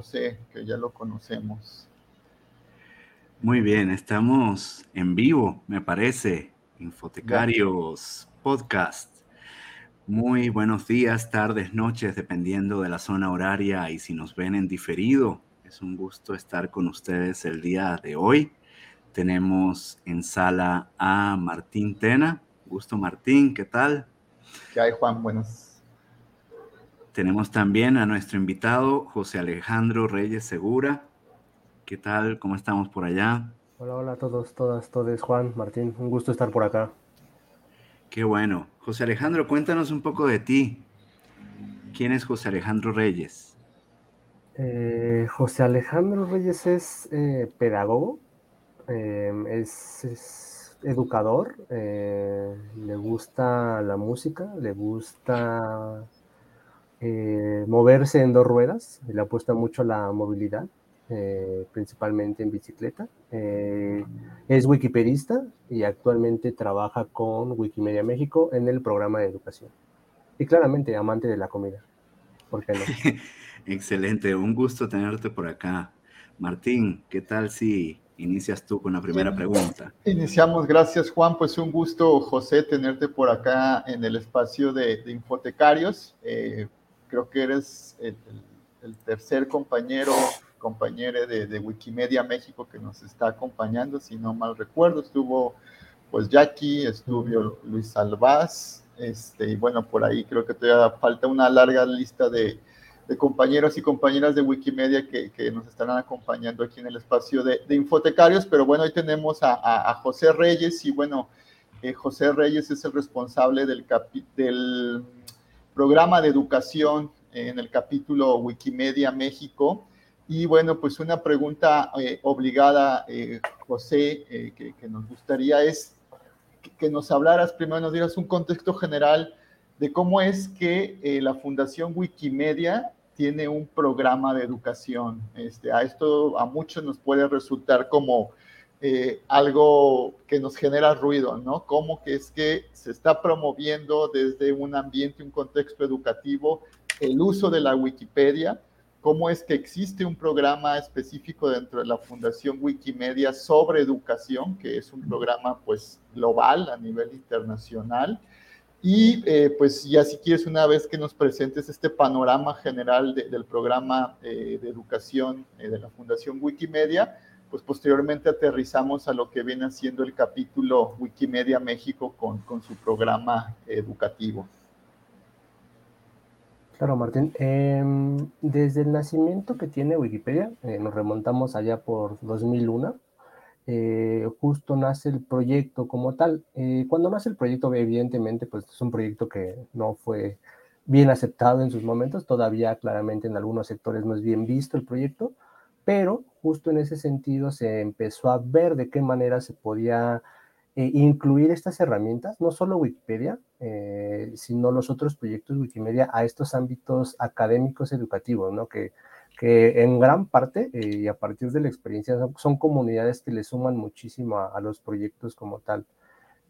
José, que ya lo conocemos. Muy bien, estamos en vivo, me parece, Infotecarios Podcast. Muy buenos días, tardes, noches, dependiendo de la zona horaria y si nos ven en diferido. Es un gusto estar con ustedes el día de hoy. Tenemos en sala a Martín Tena. Gusto Martín, ¿qué tal? ¿Qué hay Juan? Buenos. Tenemos también a nuestro invitado José Alejandro Reyes Segura. ¿Qué tal? ¿Cómo estamos por allá? Hola, hola a todos, todas, todos. Juan, Martín, un gusto estar por acá. Qué bueno. José Alejandro, cuéntanos un poco de ti. ¿Quién es José Alejandro Reyes? Eh, José Alejandro Reyes es eh, pedagogo, em, es, educador, eh, le gusta la música, le gusta moverse en dos ruedas, le apuesta mucho a la movilidad. Eh, principalmente en bicicleta. Eh, es wikipedista y actualmente trabaja con Wikimedia México en el programa de educación. Y claramente amante de la comida. ¿Por qué no? Excelente, un gusto tenerte por acá. Martín, ¿qué tal si inicias tú con la primera pregunta? Iniciamos, gracias Juan, pues un gusto José tenerte por acá en el espacio de, Infotecarios. Eh, creo que eres el tercer compañero compañera de, Wikimedia México que nos está acompañando, si no mal recuerdo, estuvo pues Jackie, estuvo Luis Salvaz, este, y bueno, por ahí creo que todavía falta una larga lista de, compañeros y compañeras de Wikimedia que, nos estarán acompañando aquí en el espacio de, Infotecarios, pero bueno, hoy tenemos a, José Reyes y bueno, eh, José Reyes es el responsable del, del programa de educación en el capítulo Wikimedia México. Y bueno, pues una pregunta eh, obligada, eh, José, eh, que, nos gustaría es que, nos hablaras, primero nos dieras un contexto general de cómo es que la Fundación Wikimedia tiene un programa de educación. Este, a esto a muchos nos puede resultar como algo que nos genera ruido, ¿no? Cómo que es que se está promoviendo desde un ambiente, un contexto educativo, el uso de la Wikipedia cómo es que existe un programa específico dentro de la Fundación Wikimedia sobre educación, que es un programa pues global a nivel internacional. Y eh, pues ya si quieres una vez que nos presentes este panorama general del programa eh, de educación eh, de la Fundación Wikimedia, pues posteriormente aterrizamos a lo que viene haciendo el capítulo Wikimedia México con, con su programa educativo. Claro, Martín. Em, desde el nacimiento que tiene Wikipedia, eh, nos remontamos allá por 2001, eh, justo nace el proyecto como tal. Eh, cuando nace el proyecto, evidentemente, pues es un proyecto que no fue bien aceptado en sus momentos, todavía claramente en algunos sectores no es bien visto el proyecto, pero justo en ese sentido se empezó a ver de qué manera se podía eh, incluir estas herramientas, no solo Wikipedia, eh, sino los otros proyectos Wikimedia a estos ámbitos académicos educativos, ¿no? Que, que en gran parte eh, y a partir de la experiencia son, comunidades que le suman muchísimo a, los proyectos como tal.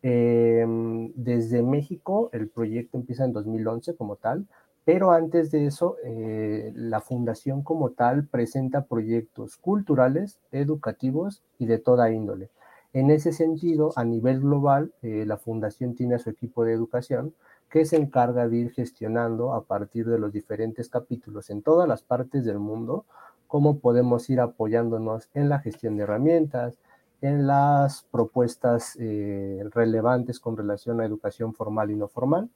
Em, desde México el proyecto empieza en 2011 como tal, pero antes de eso la fundación como tal presenta proyectos culturales, educativos y de toda índole. En ese sentido, a nivel global, eh, la Fundación tiene su equipo de educación que se encarga de ir gestionando a partir de los diferentes capítulos en todas las partes del mundo, cómo podemos ir apoyándonos en la gestión de herramientas, en las propuestas eh, relevantes con relación a educación formal y no formal,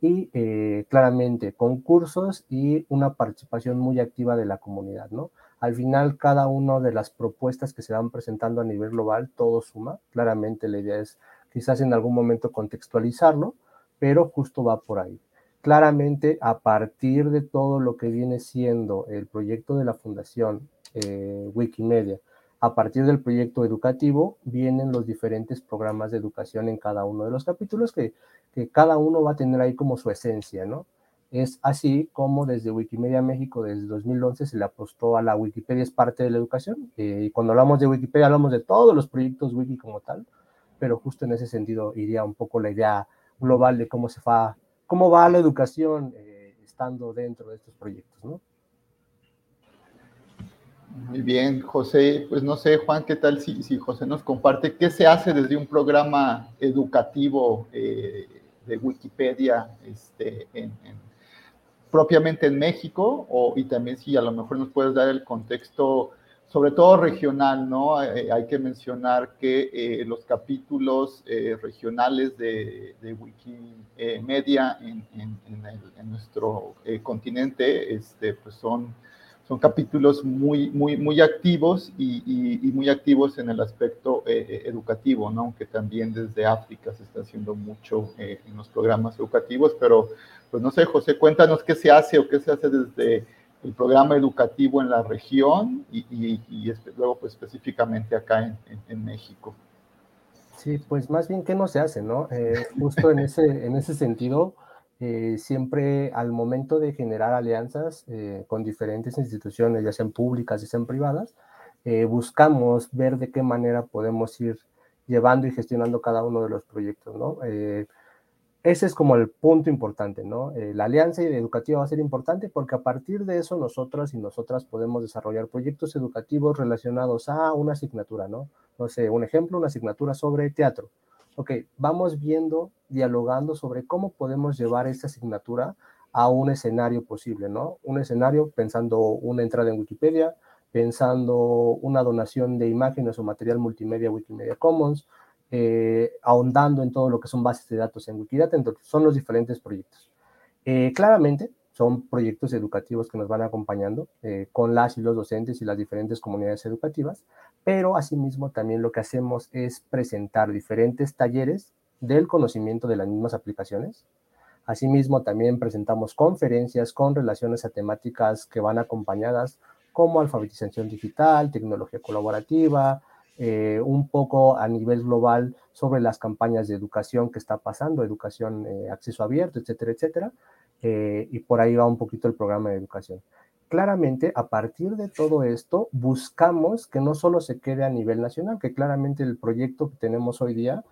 y eh, claramente concursos y una participación muy activa de la comunidad, ¿no? Al final, cada una de las propuestas que se van presentando a nivel global, todo suma. Claramente la idea es quizás en algún momento contextualizarlo, pero justo va por ahí. Claramente, a partir de todo lo que viene siendo el proyecto de la Fundación eh, Wikimedia, a partir del proyecto educativo, vienen los diferentes programas de educación en cada uno de los capítulos que, que cada uno va a tener ahí como su esencia, ¿no? Es así como desde Wikimedia México, desde 2011, se le apostó a la Wikipedia es parte de la educación. Eh, y cuando hablamos de Wikipedia, hablamos de todos los proyectos Wiki como tal, pero justo en ese sentido iría un poco la idea global de cómo se va, cómo va la educación eh, estando dentro de estos proyectos, ¿no? Bien, José. Pues no sé, Juan, ¿qué tal si, si José nos comparte qué se hace desde un programa educativo eh, de Wikipedia este, propiamente en México? O, y también si a lo mejor nos puedes dar el contexto sobre todo regional, ¿no? Eh, hay que mencionar que eh, los capítulos regionales de, Wikimedia en, en, nuestro continente este, pues son, son capítulos muy, muy, muy activos y, muy activos en el aspecto educativo, ¿no? aunque también desde África se está haciendo mucho en los programas educativos, pero pues no sé, José, cuéntanos qué se hace o qué se hace desde el programa educativo en la región y, y, luego pues específicamente acá en, México. Sí, pues más bien que no se hace, ¿no? Eh, justo en ese, en ese sentido, eh, siempre al momento de generar alianzas eh, con diferentes instituciones, ya sean públicas, ya sean privadas, buscamos ver de qué manera podemos ir llevando y gestionando cada uno de los proyectos, ¿no? ese es como el punto importante, ¿no? Eh, la alianza educativa va a ser importante porque a partir de eso nosotros y nosotras podemos desarrollar proyectos educativos relacionados a una asignatura, ¿no? No sé, un ejemplo, una asignatura sobre teatro. Ok, vamos viendo, dialogando sobre cómo podemos llevar esta asignatura a un escenario posible, ¿no? Un escenario pensando una entrada en Wikipedia, pensando una donación de imágenes o material multimedia Wikimedia Commons, eh, ahondando en todo lo que son bases de datos en Wikidata, entonces son los diferentes proyectos. Eh, claramente son proyectos educativos que nos van acompañando eh, con las y los docentes y las diferentes comunidades educativas, pero asimismo también lo que hacemos es presentar diferentes talleres del conocimiento de las mismas aplicaciones. Asimismo también presentamos conferencias con relaciones a temáticas que van acompañadas como alfabetización digital, tecnología colaborativa, eh, un poco a nivel global sobre las campañas de educación que está pasando, educación, eh, acceso abierto, etcétera, etcétera. Eh, y por ahí va un poquito el programa de educación. Claramente, a partir de todo esto, buscamos que no solo se quede a nivel nacional, que claramente el proyecto que tenemos hoy día,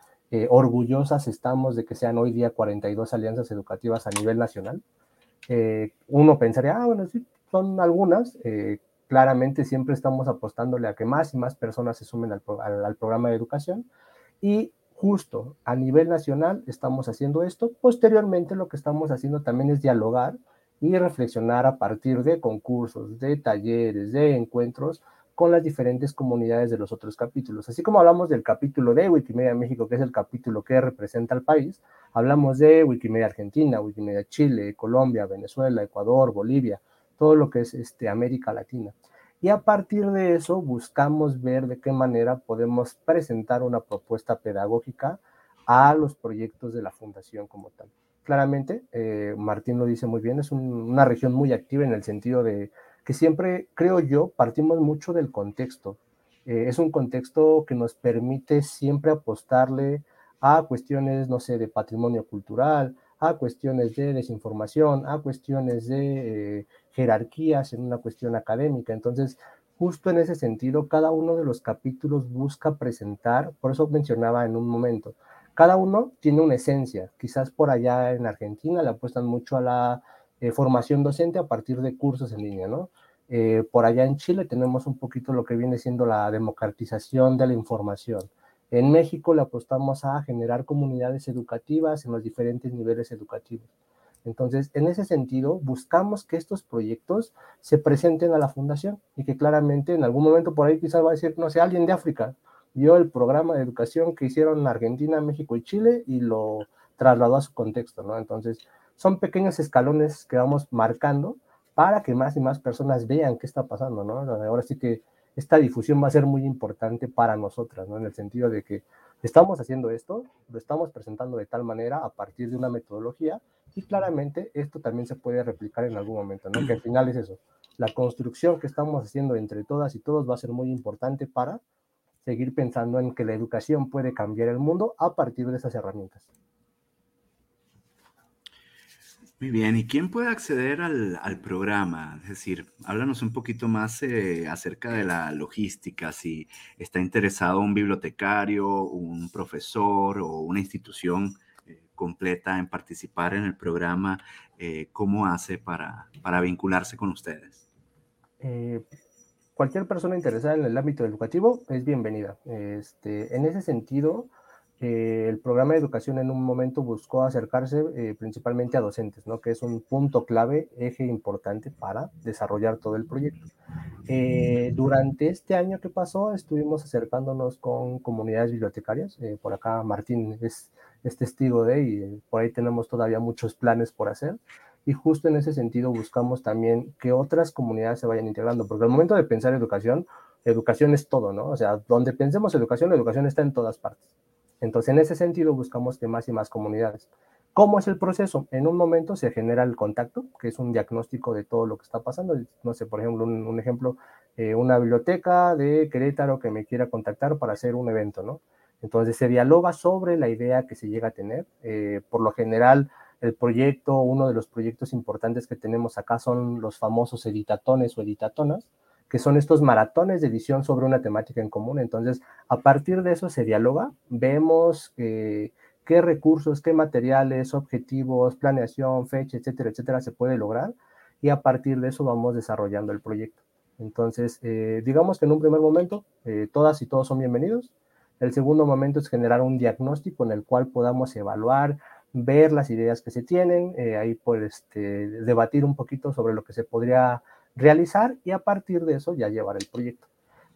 orgullosas estamos de que sean hoy día 42 alianzas educativas a nivel nacional. uno pensaría, ah, bueno, sí, son algunas, claramente siempre estamos apostándole a que más y más personas se sumen al, programa de educación y justo a nivel nacional estamos haciendo esto. Posteriormente lo que estamos haciendo también es dialogar y reflexionar a partir de concursos, de talleres, de encuentros con las diferentes comunidades de los otros capítulos. Así como hablamos del capítulo de Wikimedia México, que es el capítulo que representa al país, hablamos de Wikimedia Argentina, Wikimedia Chile, Colombia, Venezuela, Ecuador, Bolivia, todo lo que es este, América Latina. Y a partir de eso buscamos ver de qué manera podemos presentar una propuesta pedagógica a los proyectos de la fundación como tal. Claramente, eh, Martín lo dice muy bien, es una región muy activa en el sentido de que siempre, creo yo, partimos mucho del contexto. Eh, es un contexto que nos permite siempre apostarle a cuestiones, no sé, de patrimonio cultural, a cuestiones de desinformación, a cuestiones de eh, jerarquías en una cuestión académica. Entonces, justo en ese sentido, cada uno de los capítulos busca presentar, por eso mencionaba en un momento, cada uno tiene una esencia. Quizás por allá en Argentina le apuestan mucho a la eh, formación docente a partir de cursos en línea, ¿no? Eh, por allá en Chile tenemos un poquito lo que viene siendo la democratización de la información. En México le apostamos a generar comunidades educativas en los diferentes niveles educativos. Entonces, en ese sentido, buscamos que estos proyectos se presenten a la fundación y que claramente en algún momento por ahí quizás va a decir, no sé, alguien de África vio el programa de educación que hicieron en Argentina, México y Chile y lo trasladó a su contexto, ¿no? Entonces, son pequeños escalones que vamos marcando para que más y más personas vean qué está pasando, ¿no? Ahora sí que esta difusión va a ser muy importante para nosotras, ¿no? En el sentido de que estamos haciendo esto, lo estamos presentando de tal manera a partir de una metodología y claramente esto también se puede replicar en algún momento, ¿no? Que al final es eso. La construcción que estamos haciendo entre todas y todos va a ser muy importante para seguir pensando en que la educación puede cambiar el mundo a partir de esas herramientas. Muy bien, ¿y quién puede acceder al, programa? Es decir, háblanos un poquito más eh, acerca de la logística, si está interesado un bibliotecario, un profesor o una institución eh, completa en participar en el programa, eh, ¿cómo hace para, para vincularse con ustedes? cualquier persona interesada en el ámbito educativo es bienvenida. Este, en ese sentido, eh, el programa de educación en un momento buscó acercarse eh, principalmente a docentes, ¿no? que es un punto clave, eje importante para desarrollar todo el proyecto. Eh, durante este año que pasó, estuvimos acercándonos con comunidades bibliotecarias. por acá Martín es, es testigo de, y por ahí tenemos todavía muchos planes por hacer. Y justo en ese sentido buscamos también que otras comunidades se vayan integrando, porque al momento de pensar educación, educación es todo, ¿no? O sea, donde pensemos educación, la educación está en todas partes. Entonces, en ese sentido, buscamos que más y más comunidades. ¿Cómo es el proceso? En un momento se genera el contacto, que es un diagnóstico de todo lo que está pasando. No sé, por ejemplo, un, ejemplo, eh, una biblioteca de Querétaro que me quiera contactar para hacer un evento, ¿no? Entonces se dialoga sobre la idea que se llega a tener. Eh, por lo general, el proyecto, uno de los proyectos importantes que tenemos acá son los famosos editatones o editatonas, que son estos maratones de edición sobre una temática en común. Entonces, a partir de eso se dialoga, vemos eh, qué recursos, qué materiales, objetivos, planeación, fecha, etcétera, etcétera, se puede lograr y a partir de eso vamos desarrollando el proyecto. Entonces, eh, digamos que en un primer momento eh, todas y todos son bienvenidos. El segundo momento es generar un diagnóstico en el cual podamos evaluar, ver las ideas que se tienen, ahí pues este, debatir un poquito sobre lo que se podría realizar y a partir de eso ya llevar el proyecto.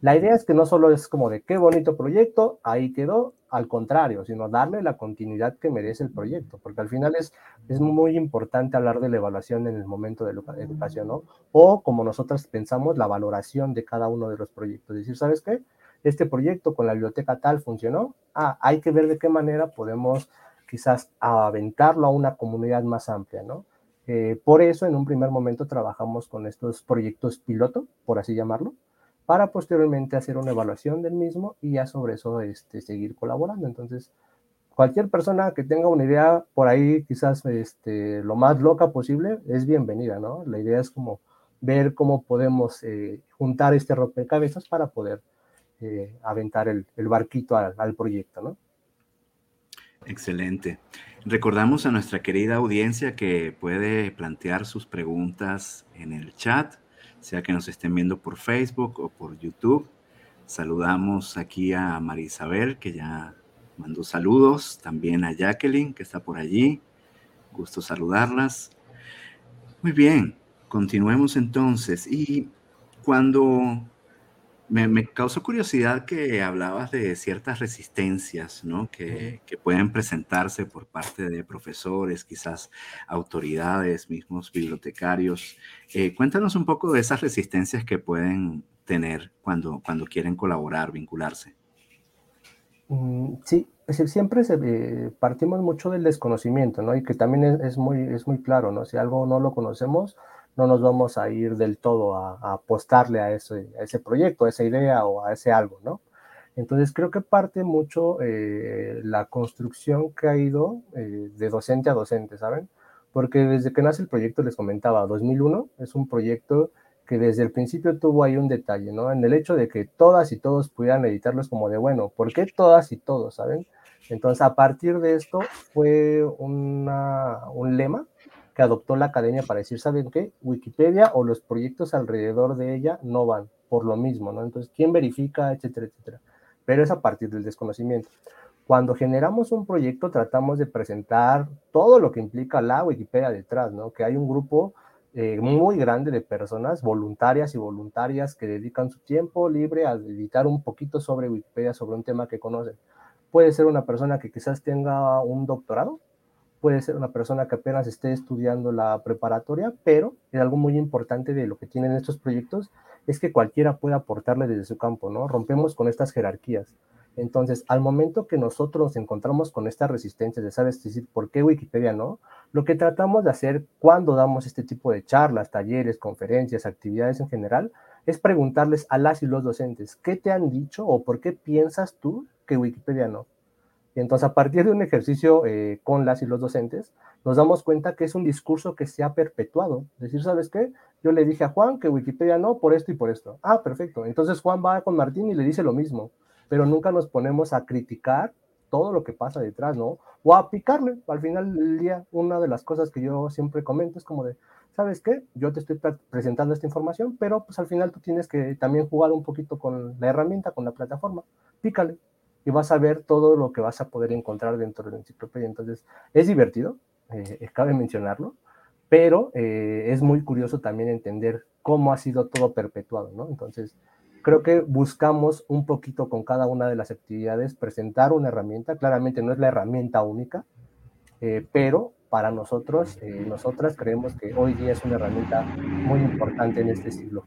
La idea es que no solo es como de qué bonito proyecto, ahí quedó, al contrario, sino darle la continuidad que merece el proyecto, porque al final es, es muy importante hablar de la evaluación en el momento de la educación, ¿no? O como nosotros pensamos, la valoración de cada uno de los proyectos. Es decir, ¿sabes qué? Este proyecto con la biblioteca tal funcionó. Ah, hay que ver de qué manera podemos quizás aventarlo a una comunidad más amplia, ¿no? Eh, por eso, en un primer momento, trabajamos con estos proyectos piloto, por así llamarlo, para posteriormente hacer una evaluación del mismo y ya sobre eso este, seguir colaborando. Entonces, cualquier persona que tenga una idea por ahí, quizás este, lo más loca posible, es bienvenida, ¿no? La idea es como ver cómo podemos eh, juntar este rompecabezas para poder eh, aventar el, barquito al, al proyecto, ¿no? Excelente. Recordamos a nuestra querida audiencia que puede plantear sus preguntas en el chat, sea que nos estén viendo por Facebook o por YouTube. Saludamos aquí a María Isabel, que ya mandó saludos, también a Jacqueline, que está por allí. Gusto saludarlas. Muy bien, continuemos entonces. Y cuando me, causó curiosidad que hablabas de ciertas resistencias, ¿no? Que, pueden presentarse por parte de profesores, quizás autoridades, mismos bibliotecarios. Eh, cuéntanos un poco de esas resistencias que pueden tener cuando, cuando quieren colaborar, vincularse. Mm, sí, siempre eh, partimos mucho del desconocimiento, ¿no? Y que también es, es, muy, es muy claro, ¿no? Si algo no lo conocemos, no nos vamos a ir del todo a, apostarle a ese, proyecto, a esa idea o a ese algo, ¿no? Entonces creo que parte mucho eh, la construcción que ha ido eh, de docente a docente, ¿saben? Porque desde que nace el proyecto, les comentaba, 2001 es un proyecto que desde el principio tuvo ahí un detalle, ¿no? En el hecho de que todas y todos pudieran editarlos como de, bueno, ¿por qué todas y todos, ¿saben? Entonces, a partir de esto fue un lema que adoptó la academia para decir, ¿saben qué? Wikipedia o los proyectos alrededor de ella no van por lo mismo, ¿no? Entonces, ¿quién verifica, etcétera, etcétera? Pero es a partir del desconocimiento. Cuando generamos un proyecto, tratamos de presentar todo lo que implica la Wikipedia detrás, ¿no? Que hay un grupo eh, muy grande de personas voluntarias y voluntarias que dedican su tiempo libre a editar un poquito sobre Wikipedia, sobre un tema que conocen. Puede ser una persona que quizás tenga un doctorado, puede ser una persona que apenas esté estudiando la preparatoria, pero es algo muy importante de lo que tienen estos proyectos es que cualquiera puede aportarle desde su campo, ¿no? Rompemos con estas jerarquías. Entonces, al momento que nosotros nos encontramos con esta resistencia de, ¿sabes? decir, ¿por qué Wikipedia no? Lo que tratamos de hacer cuando damos este tipo de charlas, talleres, conferencias, actividades en general, es preguntarles a las y los docentes, ¿qué te han dicho o por qué piensas tú que Wikipedia no? Y entonces, a partir de un ejercicio eh, con las y los docentes, nos damos cuenta que es un discurso que se ha perpetuado. Es decir, ¿sabes qué? Yo le dije a Juan que Wikipedia no, por esto y por esto. Ah, perfecto. Entonces Juan va con Martín y le dice lo mismo, pero nunca nos ponemos a criticar todo lo que pasa detrás, ¿no? O a picarle. Al final del día, una de las cosas que yo siempre comento es como de, ¿sabes qué? Yo te estoy presentando esta información, pero pues al final tú tienes que también jugar un poquito con la herramienta, con la plataforma. Pícale y vas a ver todo lo que vas a poder encontrar dentro de la enciclopedia. Entonces, es divertido, eh, cabe mencionarlo, pero eh, es muy curioso también entender cómo ha sido todo perpetuado, ¿no? Entonces, creo que buscamos un poquito con cada una de las actividades presentar una herramienta, claramente no es la herramienta única, eh, pero para nosotros, eh, nosotras creemos que hoy día es una herramienta muy importante en este siglo.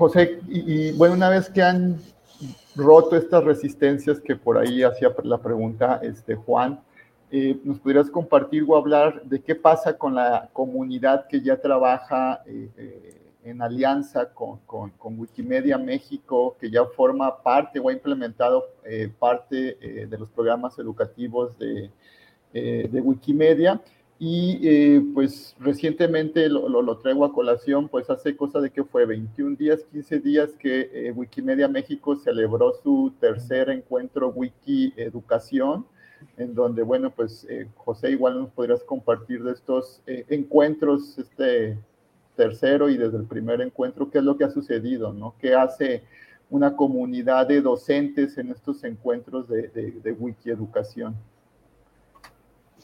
Eh, José, y, bueno, una vez que han roto estas resistencias que por ahí hacía la pregunta este, Juan, eh, ¿nos podrías compartir o hablar de qué pasa con la comunidad que ya trabaja en alianza con, con, Wikimedia México, que ya forma parte o ha implementado eh, parte eh, de los programas educativos de, eh, de Wikimedia. Y pues recientemente lo, lo, traigo a colación, pues hace cosa de que fue 21 días, 15 días que Wikimedia México celebró su tercer encuentro Wiki Educación, en donde, bueno, pues José, igual nos podrías compartir de estos encuentros, este, tercero y desde el primer encuentro, qué es lo que ha sucedido, ¿no? ¿Qué hace una comunidad de docentes en estos encuentros de, de, Wiki Educación?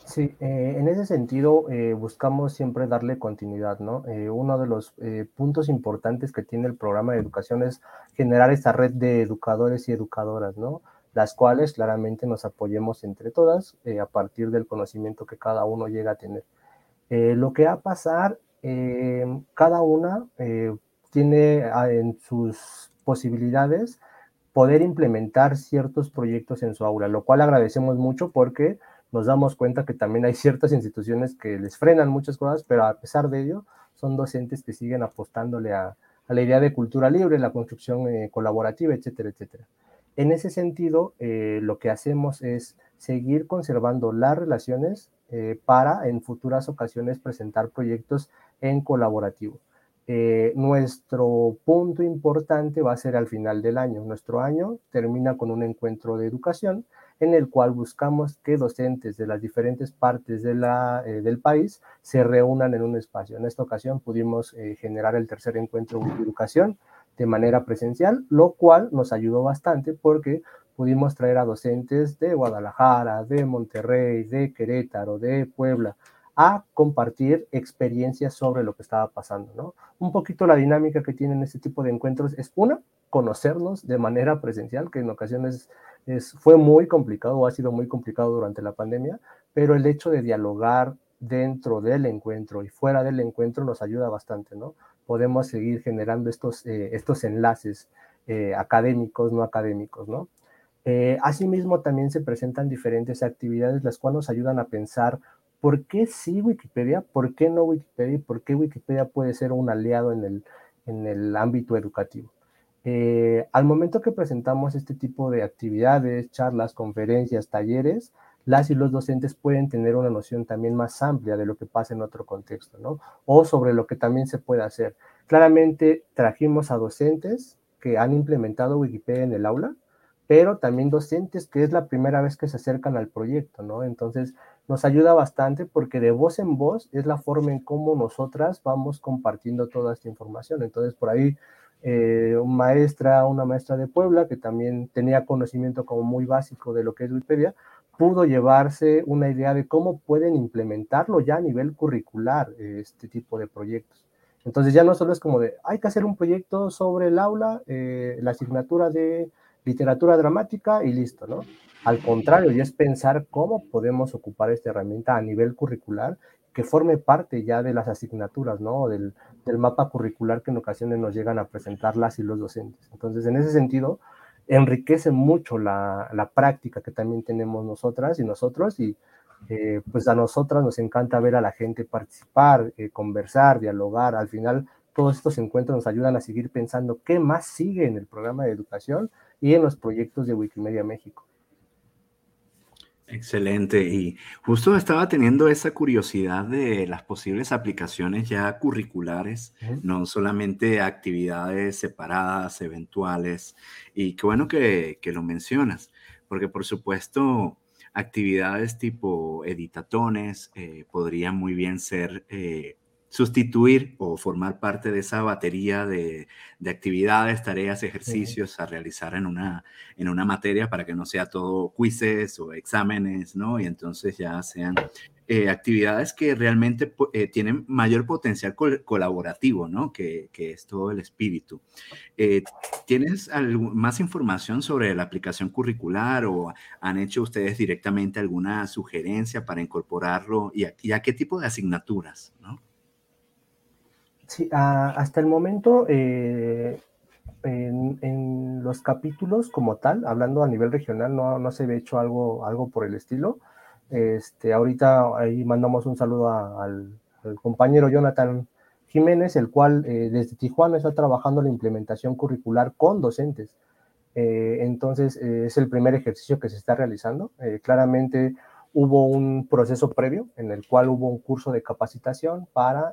Sí, eh, en ese sentido eh, buscamos siempre darle continuidad, ¿no? Eh, uno de los puntos importantes que tiene el programa de educación es generar esta red de educadores y educadoras, ¿no? Las cuales claramente nos apoyemos entre todas a partir del conocimiento que cada uno llega a tener. lo que va a pasar eh, cada una eh, tiene ah, en sus posibilidades poder implementar ciertos proyectos en su aula, lo cual agradecemos mucho porque nos damos cuenta que también hay ciertas instituciones que les frenan muchas cosas, pero a pesar de ello, son docentes que siguen apostándole a, la idea de cultura libre, la construcción eh, colaborativa, etcétera, etcétera. En ese sentido, lo que hacemos es seguir conservando las relaciones para en futuras ocasiones presentar proyectos en colaborativo. Eh, nuestro punto importante va a ser al final del año. Nuestro año termina con un encuentro de educación en el cual buscamos que docentes de las diferentes partes de la, eh, del país se reúnan en un espacio. En esta ocasión pudimos eh, generar el tercer encuentro de educación de manera presencial, lo cual nos ayudó bastante porque pudimos traer a docentes de Guadalajara, de Monterrey, de Querétaro, de Puebla, a compartir experiencias sobre lo que estaba pasando, ¿no? Un poquito la dinámica que tienen este tipo de encuentros es una, conocernos de manera presencial, que en ocasiones es, fue muy complicado o ha sido muy complicado durante la pandemia, pero el hecho de dialogar dentro del encuentro y fuera del encuentro nos ayuda bastante, ¿no? Podemos seguir generando estos, eh, estos enlaces eh, académicos, no académicos, ¿no? Eh, asimismo, también se presentan diferentes actividades las cuales nos ayudan a pensar ¿Por qué sí Wikipedia? ¿Por qué no Wikipedia? ¿Por qué Wikipedia puede ser un aliado en el, en el ámbito educativo? Eh, al momento que presentamos este tipo de actividades, charlas, conferencias, talleres, las y los docentes pueden tener una noción también más amplia de lo que pasa en otro contexto, ¿no? O sobre lo que también se puede hacer. Claramente trajimos a docentes que han implementado Wikipedia en el aula, pero también docentes que es la primera vez que se acercan al proyecto, ¿no? Entonces, nos ayuda bastante porque de voz en voz es la forma en cómo nosotras vamos compartiendo toda esta información. Entonces, por ahí, eh, maestra, una maestra de Puebla, que también tenía conocimiento como muy básico de lo que es Wikipedia, pudo llevarse una idea de cómo pueden implementarlo ya a nivel curricular, este tipo de proyectos. Entonces ya no solo es como de, hay que hacer un proyecto sobre el aula, eh, la asignatura de literatura dramática y listo, ¿no? Al contrario, y es pensar cómo podemos ocupar esta herramienta a nivel curricular que forme parte ya de las asignaturas, ¿no? Del, del mapa curricular que en ocasiones nos llegan a presentar las y los docentes. Entonces, en ese sentido, enriquece mucho la, la práctica que también tenemos nosotras y nosotros y eh, pues a nosotras nos encanta ver a la gente participar, eh, conversar, dialogar. Al final, todos estos encuentros nos ayudan a seguir pensando qué más sigue en el programa de educación y en los proyectos de Wikimedia México. Excelente. Y justo estaba teniendo esa curiosidad de las posibles aplicaciones ya curriculares, no solamente actividades separadas, eventuales. Y qué bueno que, que, lo mencionas, porque por supuesto actividades tipo editatones eh, podrían muy bien ser eh, sustituir o formar parte de esa batería de, actividades, tareas, ejercicios a realizar en una, en una materia para que no sea todo quizzes o exámenes, ¿no? Y entonces ya sean eh, actividades que realmente eh, tienen mayor potencial colaborativo, ¿no? Que, es todo el espíritu. Eh, ¿Tienes más información sobre la aplicación curricular o han hecho ustedes directamente alguna sugerencia para incorporarlo y y a qué tipo de asignaturas, ¿no? Sí, hasta el momento, eh, en, los capítulos como tal, hablando a nivel regional, no, no se había hecho algo, algo por el estilo. Este, ahorita ahí mandamos un saludo al, compañero Jonathan Jiménez, el cual eh, desde Tijuana está trabajando la implementación curricular con docentes. Eh, entonces, es el primer ejercicio que se está realizando. claramente hubo un proceso previo en el cual hubo un curso de capacitación para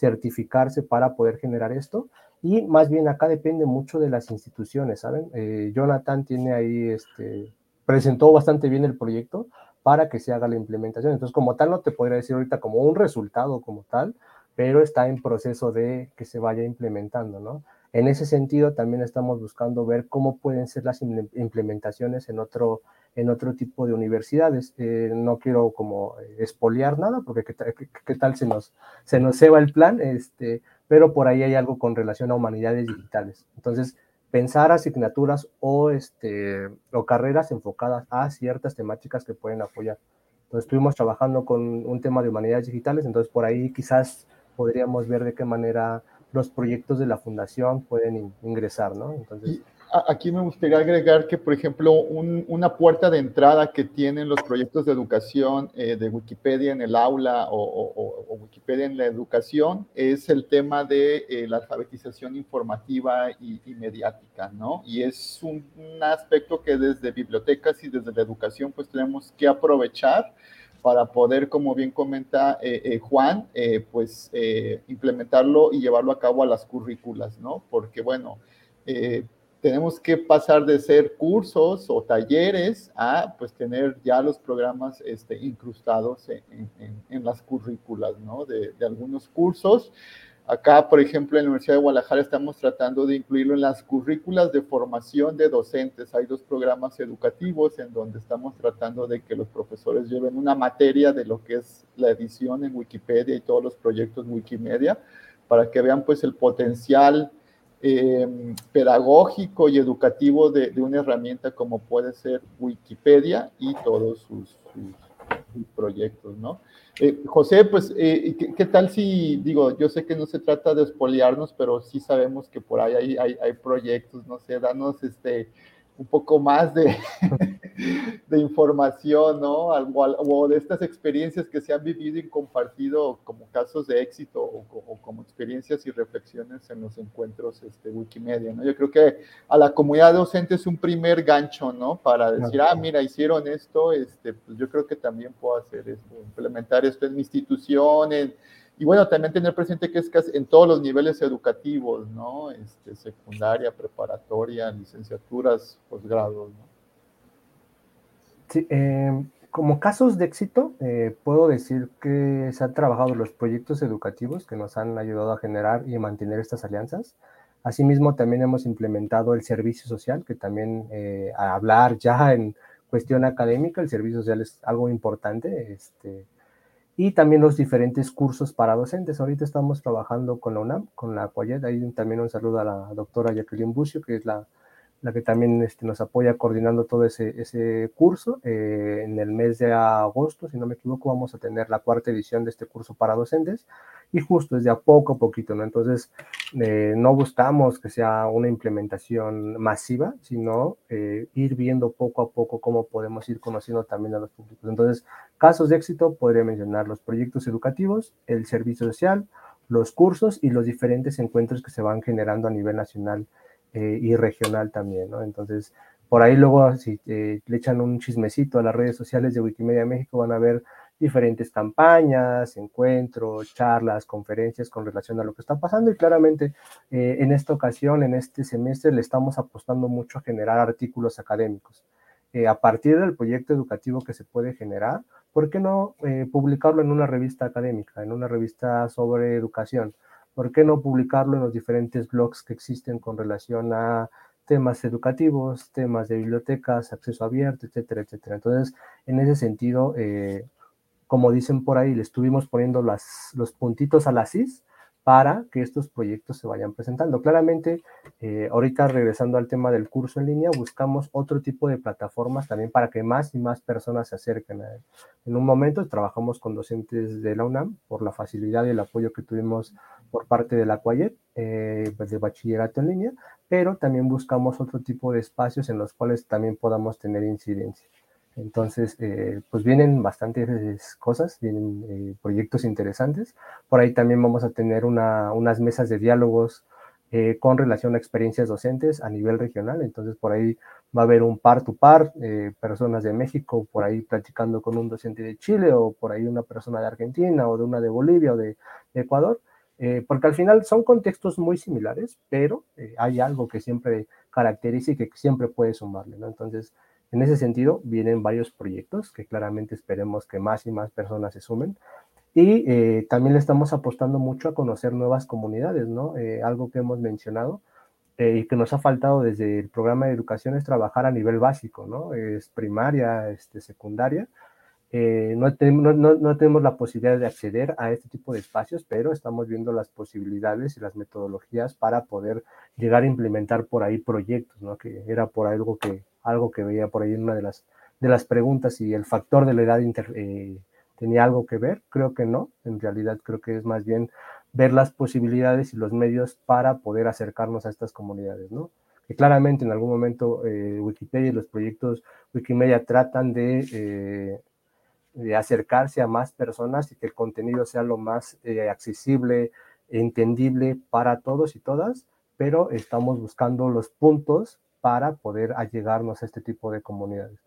certificarse para poder generar esto. Y más bien acá depende mucho de las instituciones, ¿saben? Eh, Jonathan tiene ahí, este, presentó bastante bien el proyecto para que se haga la implementación. Entonces, como tal, no te podría decir ahorita como un resultado como tal, pero está en proceso de que se vaya implementando, ¿no? En ese sentido, también estamos buscando ver cómo pueden ser las implementaciones en otro, en otro tipo de universidades. Eh, no quiero como espolear nada, porque qué, tal se nos, se nos ceba el plan, este, pero por ahí hay algo con relación a humanidades digitales. Entonces, pensar asignaturas o, este, o carreras enfocadas a ciertas temáticas que pueden apoyar. Entonces, estuvimos trabajando con un tema de humanidades digitales, entonces por ahí quizás podríamos ver de qué manera los proyectos de la fundación pueden ingresar, ¿no? Entonces... Aquí me gustaría agregar que, por ejemplo, una puerta de entrada que tienen los proyectos de educación eh, de Wikipedia en el aula o, Wikipedia en la educación es el tema de eh, la alfabetización informativa y, mediática, ¿no? Y es un, un, aspecto que desde bibliotecas y desde la educación pues tenemos que aprovechar para poder, como bien comenta eh, eh, Juan, eh, pues implementarlo y llevarlo a cabo a las currículas, ¿no? Porque, bueno, tenemos que pasar de ser cursos o talleres a, pues, tener ya los programas este, incrustados en, las currículas, ¿no? De algunos cursos. Acá, por ejemplo, en la Universidad de Guadalajara estamos tratando de incluirlo en las currículas de formación de docentes. Hay dos programas educativos en donde estamos tratando de que los profesores lleven una materia de lo que es la edición en Wikipedia y todos los proyectos Wikimedia, para que vean pues el potencial em, pedagógico y educativo de, una herramienta como puede ser Wikipedia y todos sus proyectos, ¿no? Eh, José, pues, eh, ¿qué, tal si, digo, yo sé que no se trata de espoliarnos, pero sí sabemos que por ahí hay, hay, proyectos, no sé, danos este, un poco más de, de información, ¿no? O, de estas experiencias que se han vivido y compartido como casos de éxito o, como experiencias y reflexiones en los encuentros este, Wikimedia, ¿no? Yo creo que a la comunidad docente es un primer gancho, ¿no? Para decir, ah, mira, hicieron esto, este, pues yo creo que también puedo hacer esto, implementar esto en mi institución, en, y bueno, también tener presente que es casi en todos los niveles educativos, ¿no? Este, secundaria, preparatoria, licenciaturas, posgrados, ¿no? Sí, em, como casos de éxito, eh, puedo decir que se han trabajado los proyectos educativos que nos han ayudado a generar y mantener estas alianzas. Asimismo, también hemos implementado el servicio social, que también eh, a hablar ya en cuestión académica, el servicio social es algo importante. Este, y también los diferentes cursos para docentes. Ahorita estamos trabajando con la UNAM, con la Cuayet. Ahí también un saludo a la doctora Jacqueline Bucio, que es la, la que también este, nos apoya coordinando todo ese, ese curso. Eh, en el mes de agosto, si no me equivoco, vamos a tener la cuarta edición de este curso para docentes y justo es de a poco a poquito, ¿no? Entonces, eh, no buscamos que sea una implementación masiva, sino eh, ir viendo poco a poco cómo podemos ir conociendo también a los públicos. Entonces, casos de éxito, podría mencionar los proyectos educativos, el servicio social, los cursos y los diferentes encuentros que se van generando a nivel nacional eh, y regional también, ¿no? Entonces, por ahí luego, si le echan un chismecito a las redes sociales de Wikimedia México, van a ver diferentes campañas, encuentros, charlas, conferencias con relación a lo que está pasando y claramente eh, en esta ocasión, en este semestre, le estamos apostando mucho a generar artículos académicos. eh, a partir del proyecto educativo que se puede generar, ¿por qué no eh, publicarlo en una revista académica, en una revista sobre educación? ¿Por qué no publicarlo en los diferentes blogs que existen con relación a temas educativos, temas de bibliotecas, acceso abierto, etcétera, etcétera? Entonces, en ese sentido, eh, como dicen por ahí, le estuvimos poniendo las, los puntitos a la CIS para que estos proyectos se vayan presentando. Claramente, eh, ahorita regresando al tema del curso en línea, buscamos otro tipo de plataformas también para que más y más personas se acerquen a él. En un momento trabajamos con docentes de la UNAM por la facilidad y el apoyo que tuvimos por parte de la CUAYET, eh, pues, de bachillerato en línea, pero también buscamos otro tipo de espacios en los cuales también podamos tener incidencia. Entonces, eh, pues vienen bastantes cosas, vienen eh, proyectos interesantes. Por ahí también vamos a tener unas mesas de diálogos eh, con relación a experiencias docentes a nivel regional. Entonces, por ahí va a haber un par to par, personas de México por ahí platicando con un docente de Chile o por ahí una persona de Argentina o de una de Bolivia o de, Ecuador. porque al final son contextos muy similares, pero hay algo que siempre caracteriza y que siempre puede sumarle, ¿no? Entonces, en ese sentido, vienen varios proyectos que claramente esperemos que más y más personas se sumen. Y eh, también le estamos apostando mucho a conocer nuevas comunidades, ¿no? Eh, algo que hemos mencionado eh, y que nos ha faltado desde el programa de educación es trabajar a nivel básico, ¿no? Es primaria, este, secundaria. no, tenemos, no, no, tenemos la posibilidad de acceder a este tipo de espacios, pero estamos viendo las posibilidades y las metodologías para poder llegar a implementar por ahí proyectos, ¿no? Que era por algo que, algo que veía por ahí en una de las, de las preguntas, si el factor de la edad eh, tenía algo que ver, creo que no, en realidad creo que es más bien ver las posibilidades y los medios para poder acercarnos a estas comunidades, ¿no? Que claramente en algún momento eh, Wikipedia y los proyectos Wikimedia tratan de, eh, de, acercarse a más personas y que el contenido sea lo más accesible, entendible para todos y todas, pero estamos buscando los puntos para poder allegarnos a este tipo de comunidades.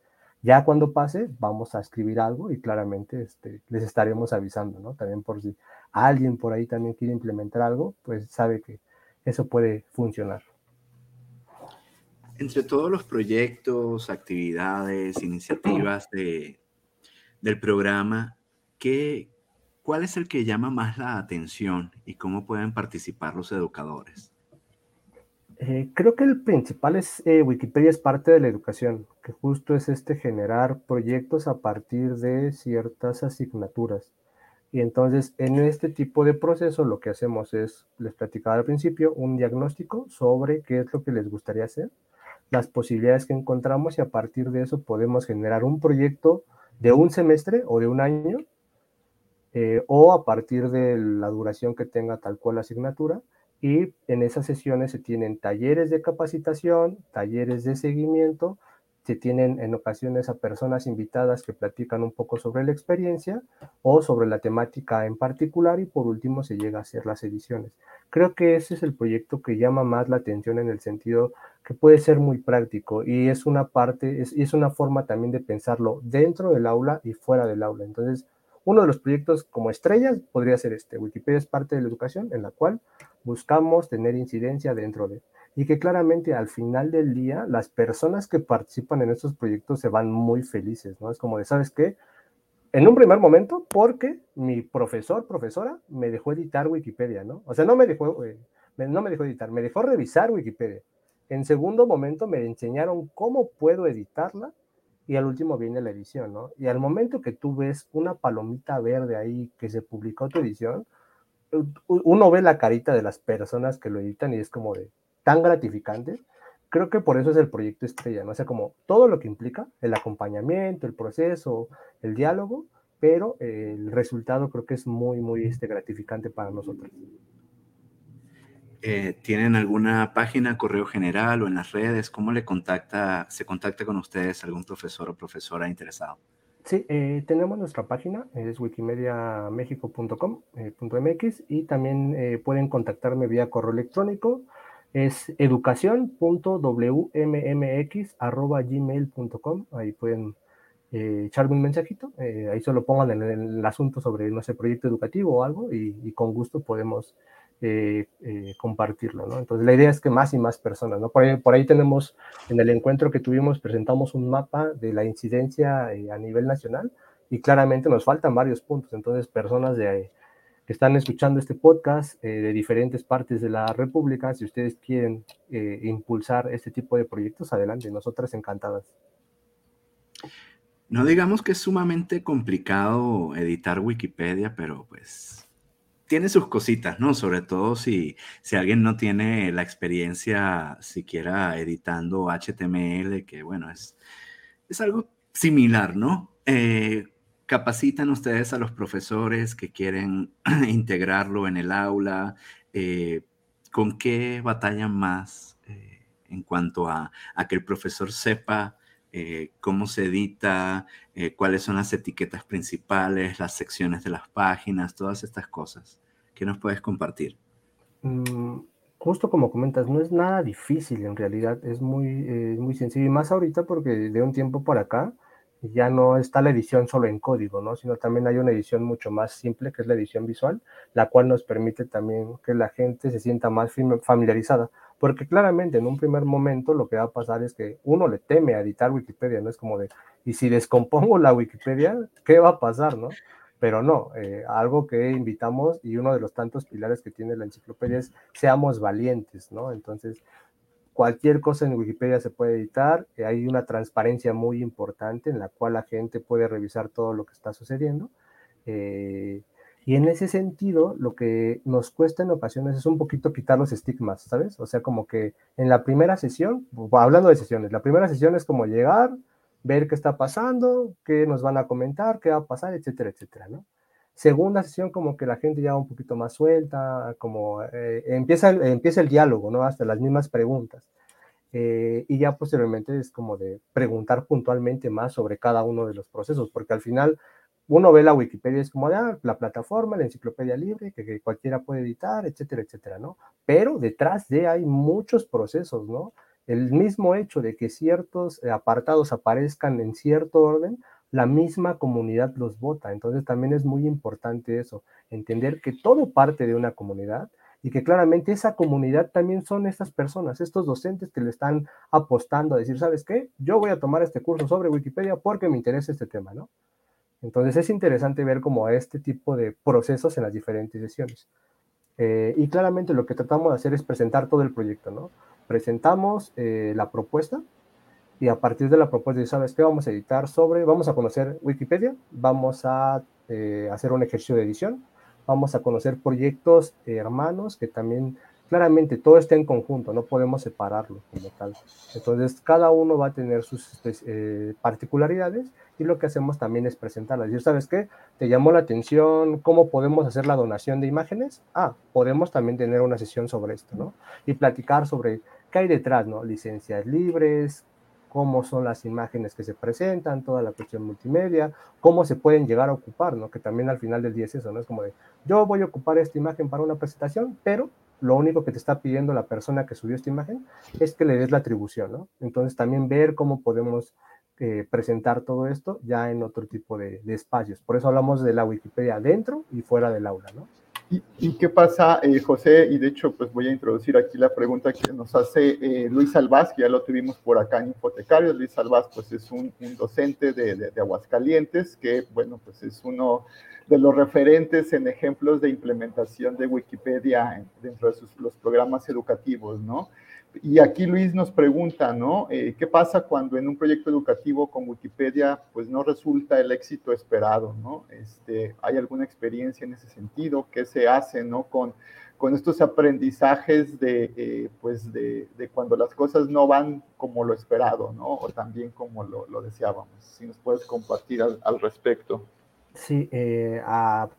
Ya cuando pase, vamos a escribir algo y claramente este, les estaremos avisando, ¿no? También por si alguien por ahí también quiere implementar algo, pues sabe que eso puede funcionar. Entre todos los proyectos, actividades, iniciativas de, del programa, ¿qué, ¿cuál es el que llama más la atención y cómo pueden participar los educadores? Eh, creo que el principal es eh, Wikipedia es parte de la educación, que justo es este generar proyectos a partir de ciertas asignaturas. Y entonces en este tipo de proceso lo que hacemos es, les platicaba al principio, un diagnóstico sobre qué es lo que les gustaría hacer, las posibilidades que encontramos y a partir de eso podemos generar un proyecto de un semestre o de un año eh, o a partir de la duración que tenga tal cual la asignatura y en esas sesiones se tienen talleres de capacitación, talleres de seguimiento, se tienen en ocasiones a personas invitadas que platican un poco sobre la experiencia o sobre la temática en particular y por último se llega a hacer las ediciones. Creo que ese es el proyecto que llama más la atención en el sentido que puede ser muy práctico y es una parte, es, es una forma también de pensarlo dentro del aula y fuera del aula. Entonces, uno de los proyectos como estrellas podría ser este. Wikipedia es parte de la educación en la cual buscamos tener incidencia dentro de. Y que claramente al final del día las personas que participan en estos proyectos se van muy felices, ¿no? Es como de, ¿sabes qué? En un primer momento, porque mi profesor, profesora, me dejó editar Wikipedia, ¿no? O sea, no me dejó, eh, no me dejó editar, me dejó revisar Wikipedia. En segundo momento me enseñaron cómo puedo editarla y al último viene la edición, ¿no? Y al momento que tú ves una palomita verde ahí que se publicó tu edición, uno ve la carita de las personas que lo editan y es como de tan gratificante. Creo que por eso es el proyecto estrella, ¿no? O sea, como todo lo que implica, el acompañamiento, el proceso, el diálogo, pero el resultado creo que es muy, muy este, gratificante para nosotros. Eh, ¿Tienen alguna página, correo general o en las redes? ¿Cómo le contacta, se contacta con ustedes algún profesor o profesora interesado? Sí, eh, tenemos nuestra página, es wikimediamexico.com.mx eh, y también pueden contactarme vía correo electrónico, es educación.wmmx.gmail.com, ahí pueden echarme un mensajito, ahí solo pongan el, el, asunto sobre, no sé, proyecto educativo o algo y con gusto podemos eh, eh, compartirlo, ¿no? Entonces la idea es que más y más personas, ¿no? Por ahí, tenemos, en el encuentro que tuvimos, presentamos un mapa de la incidencia a nivel nacional y claramente nos faltan varios puntos, entonces personas que están escuchando este podcast de diferentes partes de la República, si ustedes quieren impulsar este tipo de proyectos, adelante, nosotras encantadas. No digamos que es sumamente complicado editar Wikipedia, pero pues tiene sus cositas, ¿no? Sobre todo si, si alguien no tiene la experiencia siquiera editando HTML, que bueno, es, es algo similar, ¿no? Eh, capacitan ustedes a los profesores que quieren integrarlo en el aula. Eh, ¿Con qué batallan más eh, en cuanto a, a que el profesor sepa eh, cómo se edita, eh, cuáles son las etiquetas principales, las secciones de las páginas, todas estas cosas. ¿Qué nos puedes compartir? Mm, justo como comentas, no es nada difícil en realidad, es muy, eh, muy sencillo y más ahorita porque de un tiempo por acá ya no está la edición solo en código, ¿no? sino también hay una edición mucho más simple que es la edición visual, la cual nos permite también que la gente se sienta más familiarizada porque claramente en un primer momento lo que va a pasar es que uno le teme a editar Wikipedia, ¿no? Es como de, y si descompongo la Wikipedia, ¿qué va a pasar, no? Pero no, eh, algo que invitamos y uno de los tantos pilares que tiene la enciclopedia es seamos valientes, ¿no? Entonces, cualquier cosa en Wikipedia se puede editar, eh, hay una transparencia muy importante en la cual la gente puede revisar todo lo que está sucediendo. Eh, y en ese sentido, lo que nos cuesta en ocasiones es un poquito quitar los estigmas, ¿sabes? O sea, como que en la primera sesión, hablando de sesiones, la primera sesión es como llegar, ver qué está pasando, qué nos van a comentar, qué va a pasar, etcétera, etcétera, ¿no? Segunda sesión, como que la gente ya un poquito más suelta, como eh, empieza, el, empieza el diálogo, ¿no? Hasta las mismas preguntas. Eh, y ya posteriormente es como de preguntar puntualmente más sobre cada uno de los procesos, porque al final uno ve la Wikipedia es como ah, la plataforma, la enciclopedia libre, que, cualquiera puede editar, etcétera, etcétera, ¿no? Pero detrás de hay muchos procesos, ¿no? El mismo hecho de que ciertos apartados aparezcan en cierto orden, la misma comunidad los vota. Entonces también es muy importante eso, entender que todo parte de una comunidad y que claramente esa comunidad también son estas personas, estos docentes que le están apostando a decir, ¿sabes qué? Yo voy a tomar este curso sobre Wikipedia porque me interesa este tema, ¿no? Entonces es interesante ver como este tipo de procesos en las diferentes sesiones. Eh, y claramente lo que tratamos de hacer es presentar todo el proyecto, ¿no? Presentamos eh, la propuesta y a partir de la propuesta, ¿sabes qué? Vamos a editar sobre, vamos a conocer Wikipedia, vamos a eh, hacer un ejercicio de edición, vamos a conocer proyectos hermanos que también claramente todo está en conjunto, no podemos separarlo como tal. Entonces, cada uno va a tener sus eh, particularidades y lo que hacemos también es presentarlas. Y ¿sabes qué? ¿Te llamó la atención cómo podemos hacer la donación de imágenes? Ah, podemos también tener una sesión sobre esto, ¿no? Y platicar sobre qué hay detrás, ¿no? Licencias libres, cómo son las imágenes que se presentan, toda la cuestión multimedia, cómo se pueden llegar a ocupar, ¿no? Que también al final del día es eso, ¿no? Es como de, yo voy a ocupar esta imagen para una presentación, pero lo único que te está pidiendo la persona que subió esta imagen es que le des la atribución, ¿no? Entonces también ver cómo podemos eh, presentar todo esto ya en otro tipo de, espacios. Por eso hablamos de la Wikipedia dentro y fuera del aula, ¿no? ¿Y, qué pasa, eh, José? Y de hecho, pues voy a introducir aquí la pregunta que nos hace eh, Luis Salvaz, que ya lo tuvimos por acá en Infotecarios. Luis Salvaz, pues es un, docente de, Aguascalientes, que, bueno, pues es uno de los referentes en ejemplos de implementación de Wikipedia dentro de sus, los programas educativos, ¿no? Y aquí Luis nos pregunta, ¿no? Eh, ¿Qué pasa cuando en un proyecto educativo con Wikipedia, pues no resulta el éxito esperado, ¿no? Este, ¿Hay alguna experiencia en ese sentido? ¿Qué se hace, ¿no? Con, con estos aprendizajes de, eh, pues de, de, cuando las cosas no van como lo esperado, ¿no? O también como lo, lo deseábamos. Si nos puedes compartir al, al respecto. Sí, eh,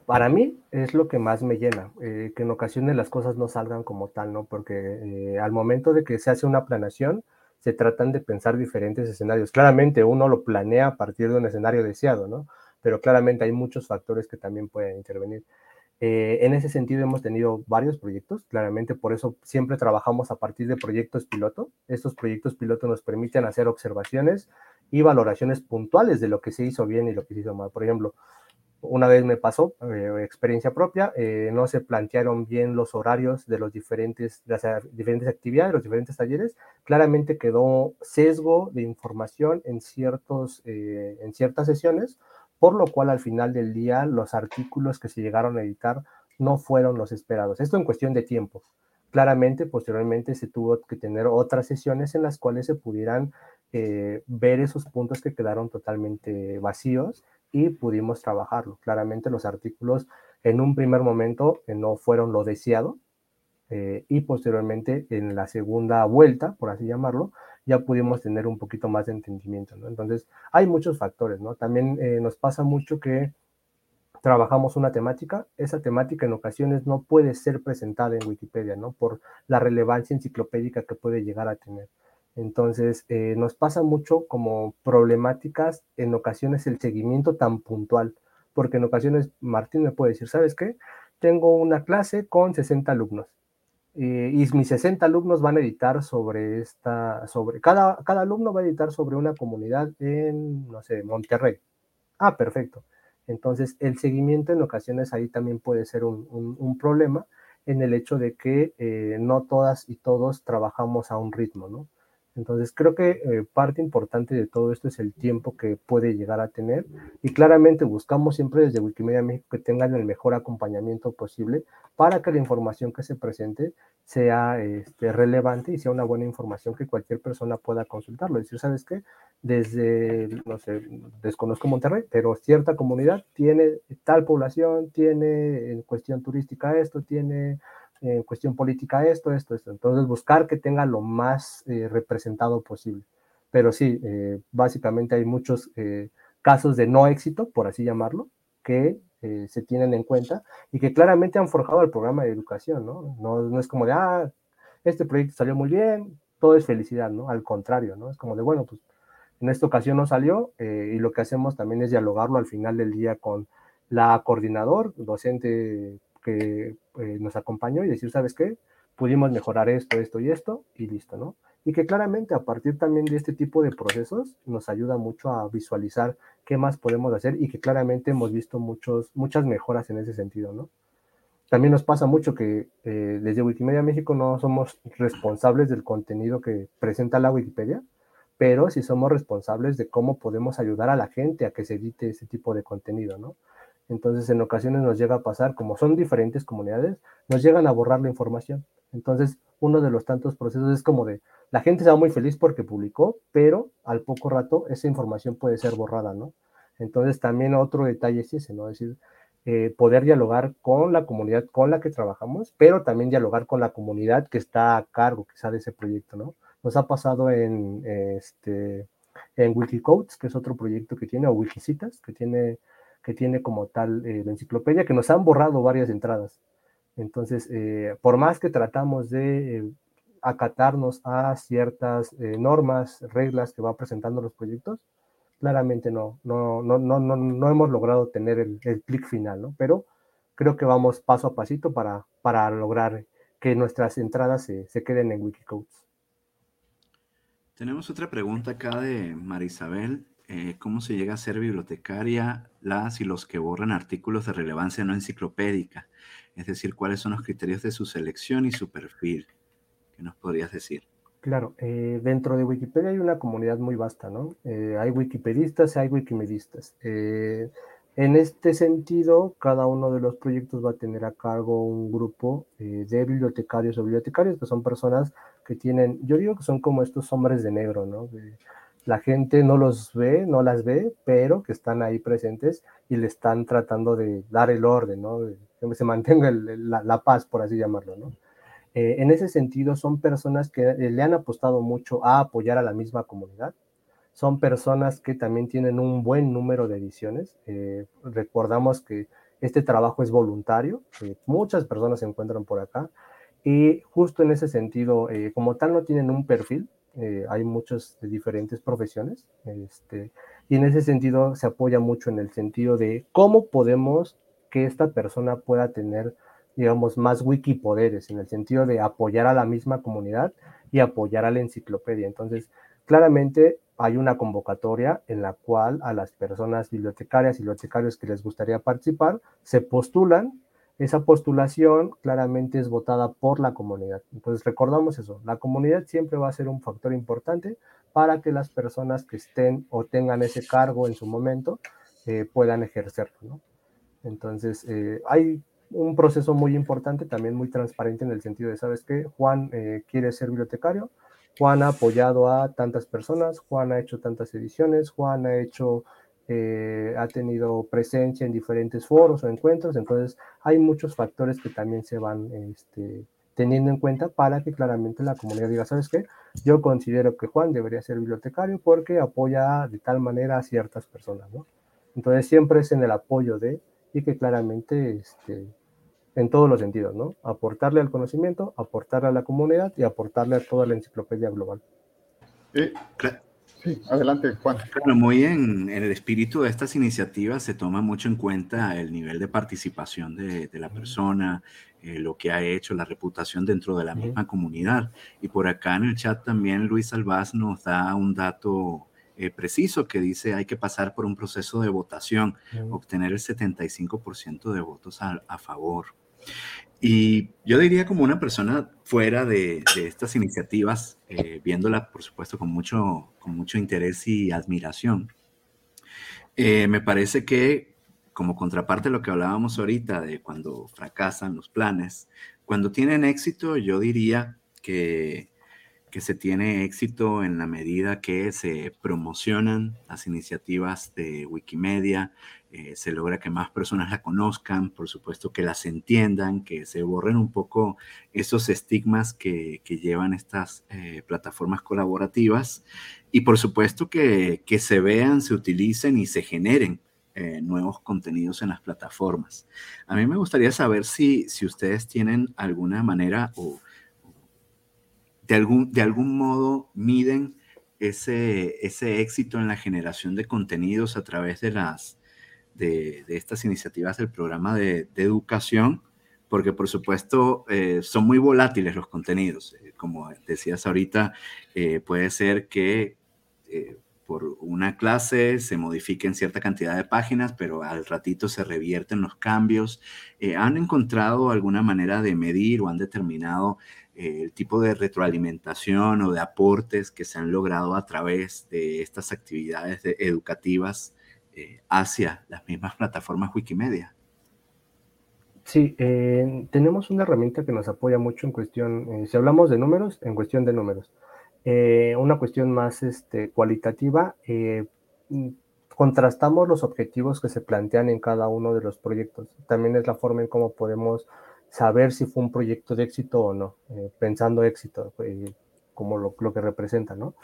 para mí es lo que más me llena, eh, que en ocasiones las cosas no salgan como tal, ¿no? Porque eh, al momento de que se hace una planeación, se tratan de pensar diferentes escenarios. Claramente uno lo planea a partir de un escenario deseado, ¿no? Pero claramente hay muchos factores que también pueden intervenir. en ese sentido hemos tenido varios proyectos, claramente por eso siempre trabajamos a partir de proyectos piloto. Estos proyectos piloto nos permiten hacer observaciones y valoraciones puntuales de lo que se hizo bien y lo que se hizo mal. Por ejemplo, una vez me pasó, eh, experiencia propia, eh, no se plantearon bien los horarios de los diferentes, las diferentes actividades, los diferentes talleres. Claramente quedó sesgo de información en, ciertos, eh, en ciertas sesiones, por lo cual al final del día los artículos que se llegaron a editar no fueron los esperados. Esto en cuestión de tiempo. Claramente, posteriormente se tuvo que tener otras sesiones en las cuales se pudieran ver esos puntos que quedaron totalmente vacíos y pudimos trabajarlo. Claramente los artículos en un primer momento eh, no fueron lo deseado eh, y posteriormente en la segunda vuelta, por así llamarlo, ya pudimos tener un poquito más de entendimiento. Entonces, hay muchos factores, ¿no? También eh, nos pasa mucho que trabajamos una temática, esa temática en ocasiones no puede ser presentada en Wikipedia, ¿no? Por la relevancia enciclopédica que puede llegar a tener. Entonces, eh, nos pasa mucho como problemáticas en ocasiones el seguimiento tan puntual, porque en ocasiones Martín me puede decir, ¿sabes qué? Tengo una clase con 60 alumnos y, mis 60 alumnos van a editar sobre esta, sobre, cada, cada alumno va a editar sobre una comunidad en, no sé, Monterrey. Ah, perfecto. Entonces, el seguimiento en ocasiones ahí también puede ser un, problema en el hecho de que eh, no todas y todos trabajamos a un ritmo, ¿no? Entonces creo que eh, parte importante de todo esto es el tiempo que puede llegar a tener y claramente buscamos siempre desde Wikimedia México que tengan el mejor acompañamiento posible para que la información que se presente sea este, relevante y sea una buena información que cualquier persona pueda consultarlo. Es decir, ¿sabes qué? Desde, no sé, desconozco Monterrey, pero cierta comunidad tiene tal población, tiene en cuestión turística esto, tiene en cuestión política esto, esto, esto. Entonces, buscar que tenga lo más eh, representado posible. Pero sí, eh, básicamente hay muchos eh, casos de no éxito, por así llamarlo, que se tienen en cuenta y que claramente han forjado el programa de educación, ¿no? ¿no? No es como de, ah, este proyecto salió muy bien, todo es felicidad, ¿no? Al contrario, ¿no? Es como de, bueno, pues en esta ocasión no salió y lo que hacemos también es dialogarlo al final del día con la coordinador, docente que eh, nos acompañó y decir, ¿sabes qué? Pudimos mejorar esto, esto y esto y listo, ¿no? Y que claramente a partir también de este tipo de procesos nos ayuda mucho a visualizar qué más podemos hacer y que claramente hemos visto muchos, muchas mejoras en ese sentido, ¿no? También nos pasa mucho que eh, desde Wikimedia México no somos responsables del contenido que presenta la Wikipedia, pero sí somos responsables de cómo podemos ayudar a la gente a que se edite ese tipo de contenido, ¿no? Entonces, en ocasiones nos llega a pasar, como son diferentes comunidades, nos llegan a borrar la información. Entonces, uno de los tantos procesos es como de, la gente se va muy feliz porque publicó, pero al poco rato esa información puede ser borrada, ¿no? Entonces, también otro detalle es ese, ¿no? Es decir, eh, poder dialogar con la comunidad con la que trabajamos, pero también dialogar con la comunidad que está a cargo quizá de ese proyecto, ¿no? Nos ha pasado en, este, en Wikicodes, que es otro proyecto que tiene, o Wikicitas, que tiene que tiene como tal eh, la enciclopedia, que nos han borrado varias entradas. Entonces, eh, por más que tratamos de eh, acatarnos a ciertas normas, reglas que va presentando los proyectos, claramente no, no, no, no, no, no hemos logrado tener el, el clic final, ¿no? Pero creo que vamos paso a pasito para, para lograr que nuestras entradas se, se queden en Wikicodes. Tenemos otra pregunta acá de Marisabel. Eh, cómo se llega a ser bibliotecaria las y los que borran artículos de relevancia no enciclopédica, es decir, cuáles son los criterios de su selección y su perfil. ¿Qué nos podrías decir? Claro, eh, dentro de Wikipedia hay una comunidad muy vasta, ¿no? Eh, hay wikipedistas, hay wikimedistas. en este sentido, cada uno de los proyectos va a tener a cargo un grupo de bibliotecarios o bibliotecarios, que son personas que tienen, yo digo que son como estos hombres de negro, ¿no? La gente no los ve, no las ve, pero que están ahí presentes y le están tratando de dar el orden, ¿no? que se mantenga la, paz, por así llamarlo, ¿no? Eh, en ese sentido, son personas que eh, le han apostado mucho a apoyar a la misma comunidad. Son personas que también tienen un buen número de ediciones. Eh, recordamos que este trabajo es voluntario, muchas personas se encuentran por acá y justo en ese sentido, como tal, no tienen un perfil, eh, hay muchas diferentes profesiones, este, y en ese sentido se apoya mucho en el sentido de cómo podemos que esta persona pueda tener, digamos, más wikipoderes, en el sentido de apoyar a la misma comunidad y apoyar a la enciclopedia. Entonces, claramente hay una convocatoria en la cual a las personas bibliotecarias y bibliotecarios que les gustaría participar se postulan. Esa postulación claramente es votada por la comunidad. Entonces recordamos eso, la comunidad siempre va a ser un factor importante para que las personas que estén o tengan ese cargo en su momento eh, puedan ejercerlo. Entonces eh, hay un proceso muy importante, también muy transparente en el sentido de, ¿sabes qué? Juan eh, quiere ser bibliotecario, Juan ha apoyado a tantas personas, Juan ha hecho tantas ediciones, Juan ha hecho, eh, ha tenido presencia en diferentes foros o encuentros, entonces hay muchos factores que también se van este, teniendo en cuenta para que claramente la comunidad diga, ¿sabes qué? Yo considero que Juan debería ser bibliotecario porque apoya de tal manera a ciertas personas, ¿no? Entonces siempre es en el apoyo de, y que claramente este, en todos los sentidos, ¿no? Aportarle al conocimiento, aportarle a la comunidad y aportarle a toda la enciclopedia global. Sí, adelante, Juan. Bueno, muy en, en, el espíritu de estas iniciativas se toma mucho en cuenta el nivel de participación de, de la persona, eh, lo que ha hecho, la reputación dentro de la misma comunidad. Y por acá en el chat también Luis Albaz nos da un dato eh, preciso que dice hay que pasar por un proceso de votación, obtener el 75% de votos a, a favor. Y yo diría como una persona fuera de, estas iniciativas, eh, viéndola por supuesto con mucho, con mucho interés y admiración, eh, me parece que como contraparte de lo que hablábamos ahorita de cuando fracasan los planes, cuando tienen éxito, yo diría que que se tiene éxito en la medida que se promocionan las iniciativas de Wikimedia, eh, se logra que más personas la conozcan, por supuesto que las entiendan, que se borren un poco esos estigmas que, llevan estas eh, plataformas colaborativas y por supuesto que, se vean, se utilicen y se generen eh, nuevos contenidos en las plataformas. A mí me gustaría saber si, si ustedes tienen alguna manera o de algún, de algún modo miden ese, ese éxito en la generación de contenidos a través de, las, de, estas iniciativas del programa de, educación, porque por supuesto eh, son muy volátiles los contenidos. Eh, como decías ahorita, eh, puede ser que por una clase se modifiquen cierta cantidad de páginas, pero al ratito se revierten los cambios. ¿Han encontrado alguna manera de medir o han determinado el tipo de retroalimentación o de aportes que se han logrado a través de estas actividades educativas eh, hacia las mismas plataformas Wikimedia. Sí, eh, tenemos una herramienta que nos apoya mucho en cuestión, eh, si hablamos de números, en cuestión de números. una cuestión más este, cualitativa, contrastamos los objetivos que se plantean en cada uno de los proyectos. También es la forma en cómo podemos saber si fue un proyecto de éxito o no, pensando éxito como lo, que representa, ¿no?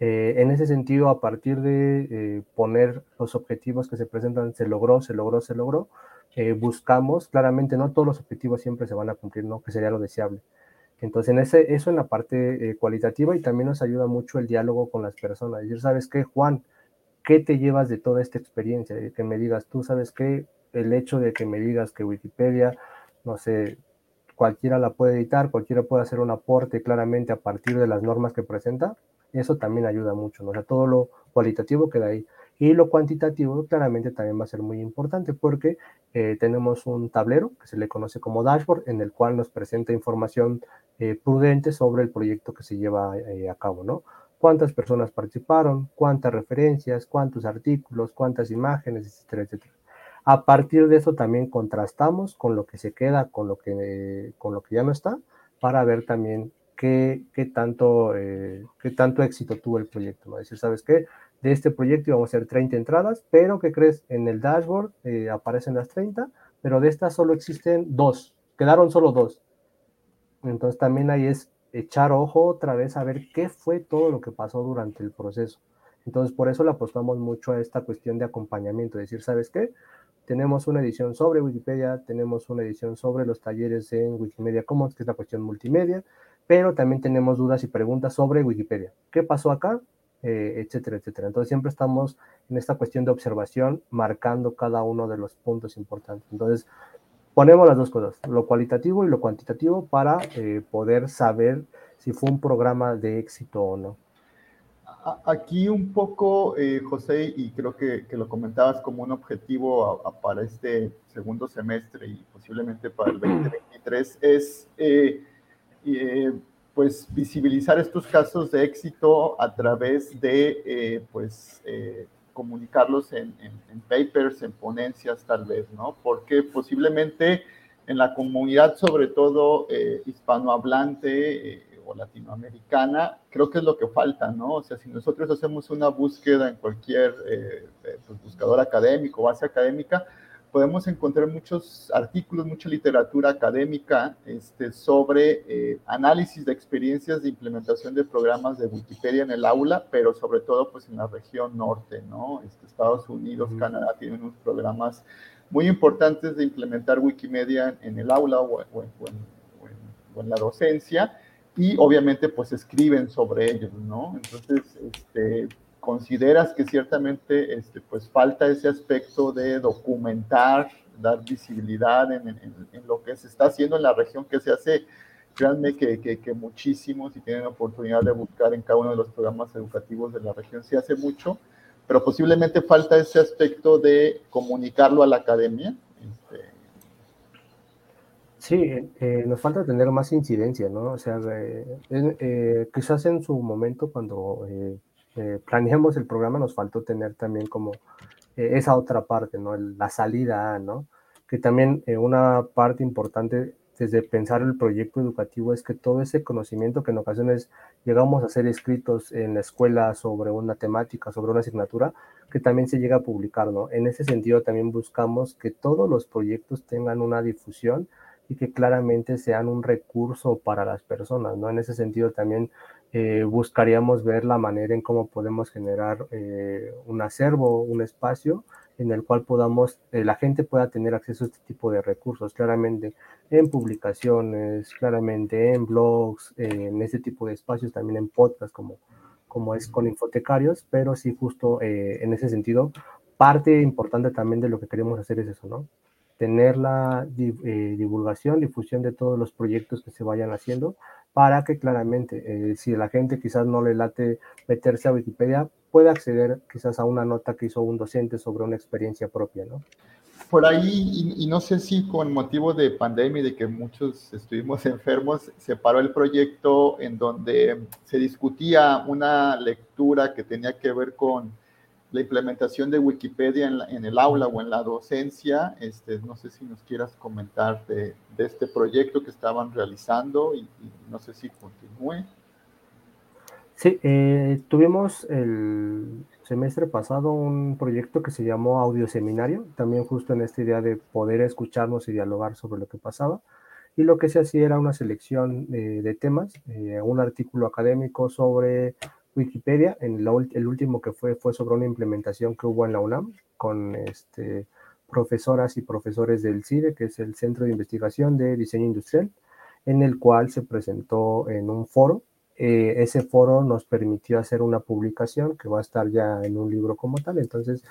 Eh, en ese sentido, a partir de poner los objetivos que se presentan, se logró, se logró, se logró, buscamos, claramente no todos los objetivos siempre se van a cumplir, ¿no? Que sería lo deseable. Entonces, eso en la parte cualitativa y también nos ayuda mucho el diálogo con las personas. Decir, ¿sabes qué, Juan? ¿Qué te llevas de toda esta experiencia? Que me digas, tú sabes qué, el hecho de que me digas que Wikipedia no sé, cualquiera la puede editar, cualquiera puede hacer un aporte claramente a partir de las normas que presenta, eso también ayuda mucho, ¿no? O sea, todo lo cualitativo queda ahí. Y lo cuantitativo claramente también va a ser muy importante porque eh, tenemos un tablero que se le conoce como dashboard en el cual nos presenta información eh, prudente sobre el proyecto que se lleva eh, a cabo, ¿no? Cuántas personas participaron, cuántas referencias, cuántos artículos, cuántas imágenes, etcétera, etcétera. A partir de eso también contrastamos con lo que se queda, con lo que, con lo que ya no está, para ver también qué, tanto, eh, qué tanto éxito tuvo el proyecto. ¿no? Decir, ¿sabes qué? De este proyecto íbamos a hacer 30 entradas, pero ¿qué crees? En el dashboard eh, aparecen las 30, pero de estas solo existen dos, quedaron solo dos. Entonces también ahí es echar ojo otra vez a ver qué fue todo lo que pasó durante el proceso. Entonces por eso le apostamos mucho a esta cuestión de acompañamiento, decir, ¿sabes qué? Tenemos una edición sobre Wikipedia, tenemos una edición sobre los talleres en Wikimedia Commons, que es la cuestión multimedia, pero también tenemos dudas y preguntas sobre Wikipedia. ¿Qué pasó acá? Eh, etcétera, etcétera. Entonces siempre estamos en esta cuestión de observación, marcando cada uno de los puntos importantes. Entonces, ponemos las dos cosas, lo cualitativo y lo cuantitativo, para eh, poder saber si fue un programa de éxito o no. Aquí un poco, eh, José, y creo que, que, lo comentabas como un objetivo para este segundo semestre y posiblemente para el 2023, es eh, eh, pues visibilizar estos casos de éxito a través de pues comunicarlos en, papers, en ponencias tal vez, ¿no? Porque posiblemente en la comunidad, sobre todo hispanohablante, o latinoamericana, creo que es lo que falta, ¿no? O sea, si nosotros hacemos una búsqueda en cualquier eh, eh, pues, buscador académico, base académica, podemos encontrar muchos artículos, mucha literatura académica este, sobre eh, análisis de experiencias de implementación de programas de Wikipedia en el aula, pero sobre todo pues en la región norte, ¿no? Este, Estados Unidos, Canadá tienen unos programas muy importantes de implementar Wikimedia en el aula o, o en la docencia y obviamente pues escriben sobre ellos, ¿no? Entonces, este, consideras que ciertamente este, pues falta ese aspecto de documentar, dar visibilidad en, lo que se está haciendo en la región que se hace, créanme que, que, que muchísimos, si tienen oportunidad de buscar en cada uno de los programas educativos de la región, se hace mucho, pero posiblemente falta ese aspecto de comunicarlo a la academia, este, Sí, eh, nos falta tener más incidencia, ¿no? O sea, eh, eh, quizás en su momento cuando planeamos el programa nos faltó tener también como esa otra parte, ¿no? la salida, ¿no? Que también una parte importante desde pensar el proyecto educativo es que todo ese conocimiento que en ocasiones llegamos a hacer escritos en la escuela sobre una temática, sobre una asignatura, que también se llega a publicar, ¿no? En ese sentido también buscamos que todos los proyectos tengan una difusión y que claramente sean un recurso para las personas, ¿no? En ese sentido también eh, buscaríamos ver la manera en cómo podemos generar eh, un acervo, un espacio en el cual podamos, eh, la gente pueda tener acceso a este tipo de recursos, claramente en publicaciones, claramente en blogs, en ese tipo de espacios, también en podcasts como, como es con infotecarios, pero sí justo en ese sentido, parte importante también de lo que queremos hacer es eso, ¿no? tener la divulgación, difusión de todos los proyectos que se vayan haciendo para que claramente, eh, si la gente quizás no le late meterse a Wikipedia, pueda acceder quizás a una nota que hizo un docente sobre una experiencia propia, ¿no? Por ahí, y, no sé si con motivo de pandemia y de que muchos estuvimos enfermos, se paró el proyecto en donde se discutía una lectura que tenía que ver con la implementación de Wikipedia en, el aula o en la docencia. Este, no sé si nos quieras comentar de, este proyecto que estaban realizando y, no sé si continúe. Sí, eh, tuvimos el semestre pasado un proyecto que se llamó Audio Seminario, también justo en esta idea de poder escucharnos y dialogar sobre lo que pasaba. Y lo que se hacía era una selección eh, de temas, eh, un artículo académico sobre Wikipedia, en el último que fue fue sobre una implementación que hubo en la UNAM con este, profesoras y profesores del CIDE, que es el Centro de Investigación de Diseño Industrial, en el cual se presentó en un foro. Eh, ese foro nos permitió hacer una publicación que va a estar ya en un libro como tal. Entonces,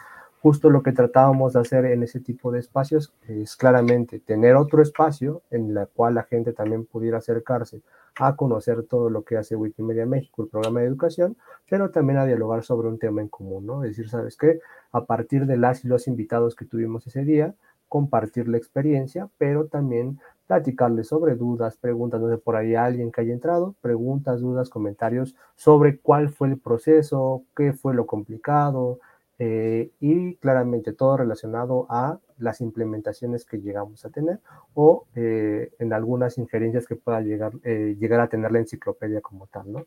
justo lo que tratábamos de hacer en ese tipo de espacios es claramente tener otro espacio en el cual la gente también pudiera acercarse a conocer todo lo que hace Wikimedia México, el programa de educación, pero también a dialogar sobre un tema en común, ¿no? Es decir, ¿sabes qué? A partir de las y los invitados que tuvimos ese día, compartir la experiencia, pero también platicarles sobre dudas, preguntas, no sé, por ahí alguien que haya entrado, preguntas, dudas, comentarios sobre cuál fue el proceso, qué fue lo complicado, eh, y claramente todo relacionado a las implementaciones que llegamos a tener o eh, en algunas injerencias que pueda llegar, eh, llegar a tener la enciclopedia como tal, ¿no?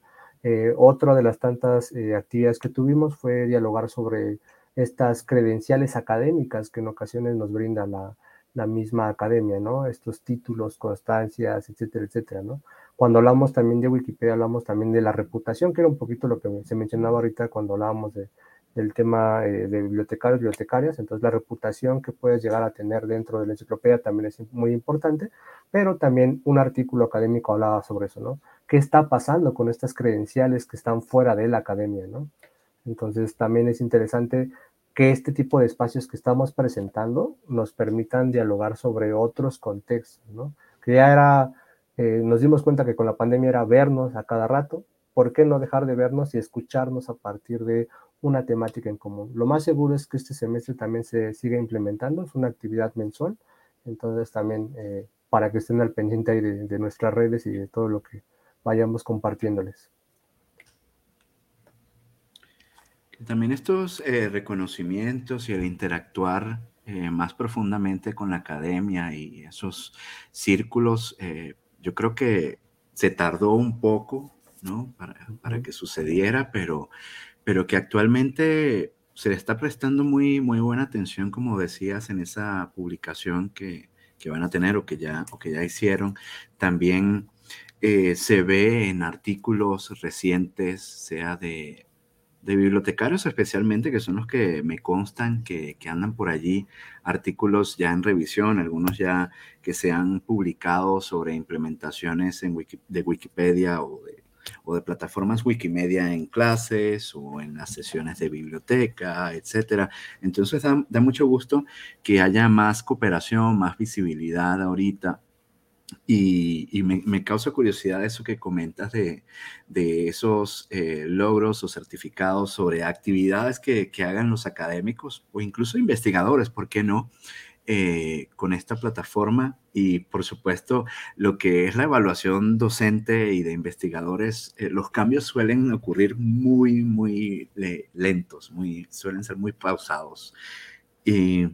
otra de las tantas actividades que tuvimos fue dialogar sobre estas credenciales académicas que en ocasiones nos brinda la, la misma academia, ¿no? Estos títulos, constancias, etcétera, etcétera, ¿no? Cuando hablamos también de Wikipedia, hablamos también de la reputación, que era un poquito lo que se mencionaba ahorita cuando hablábamos de, del tema eh, de bibliotecarios, bibliotecarias, entonces la reputación que puedes llegar a tener dentro de la enciclopedia también es muy importante, pero también un artículo académico hablaba sobre eso, ¿no? ¿Qué está pasando con estas credenciales que están fuera de la academia, ¿no? Entonces también es interesante que este tipo de espacios que estamos presentando nos permitan dialogar sobre otros contextos, ¿no? Que ya era, eh, nos dimos cuenta que con la pandemia era vernos a cada rato, ¿por qué no dejar de vernos y escucharnos a partir de una temática en común? Lo más seguro es que este semestre también se siga implementando, es una actividad mensual, entonces también eh, para que estén al pendiente de, nuestras redes y de todo lo que vayamos compartiéndoles. También estos eh, reconocimientos y el interactuar eh, más profundamente con la academia y esos círculos, eh, yo creo que se tardó un poco, ¿no? Para, que sucediera, pero, pero que actualmente se le está prestando muy, muy buena atención, como decías en esa publicación que, que van a tener o que ya, o que ya hicieron. También eh, se ve en artículos recientes, sea de de bibliotecarios especialmente, que son los que me constan que, andan por allí, artículos ya en revisión, algunos ya que se han publicado sobre implementaciones en de Wikipedia o de, o de, plataformas Wikimedia en clases o en las sesiones de biblioteca, etcétera. Entonces da, mucho gusto que haya más cooperación, más visibilidad ahorita y, me, causa curiosidad eso que comentas de, esos eh, logros o certificados sobre actividades que, hagan los académicos o incluso investigadores, ¿por qué no? Eh, con esta plataforma y por supuesto lo que es la evaluación docente y de investigadores, eh, los cambios suelen ocurrir muy, muy lentos, muy, suelen ser muy pausados. Y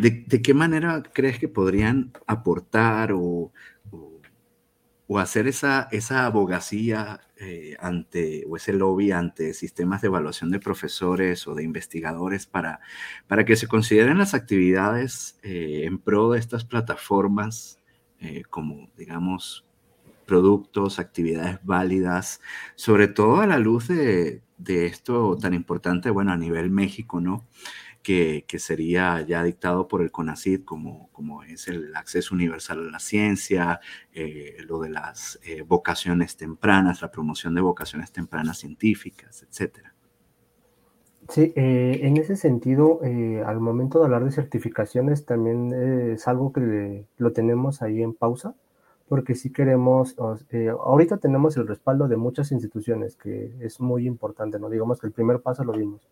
¿De, qué manera crees que podrían aportar o, o, hacer esa, esa abogacía eh, ante, o ese lobby ante sistemas de evaluación de profesores o de investigadores para, para que se consideren las actividades eh, en pro de estas plataformas eh, como, digamos, productos, actividades válidas, sobre todo a la luz de, de esto tan importante, bueno, a nivel México, ¿no? Que, sería ya dictado por el CONACID, como, como es el acceso universal a la ciencia, eh, lo de las eh, vocaciones tempranas, la promoción de vocaciones tempranas científicas, etcétera. Sí, eh, en ese sentido, al momento de hablar de certificaciones, también es algo que lo tenemos ahí en pausa, porque si queremos, ahorita tenemos el respaldo de muchas instituciones, que es muy importante, ¿no? Digamos que el primer paso lo vimos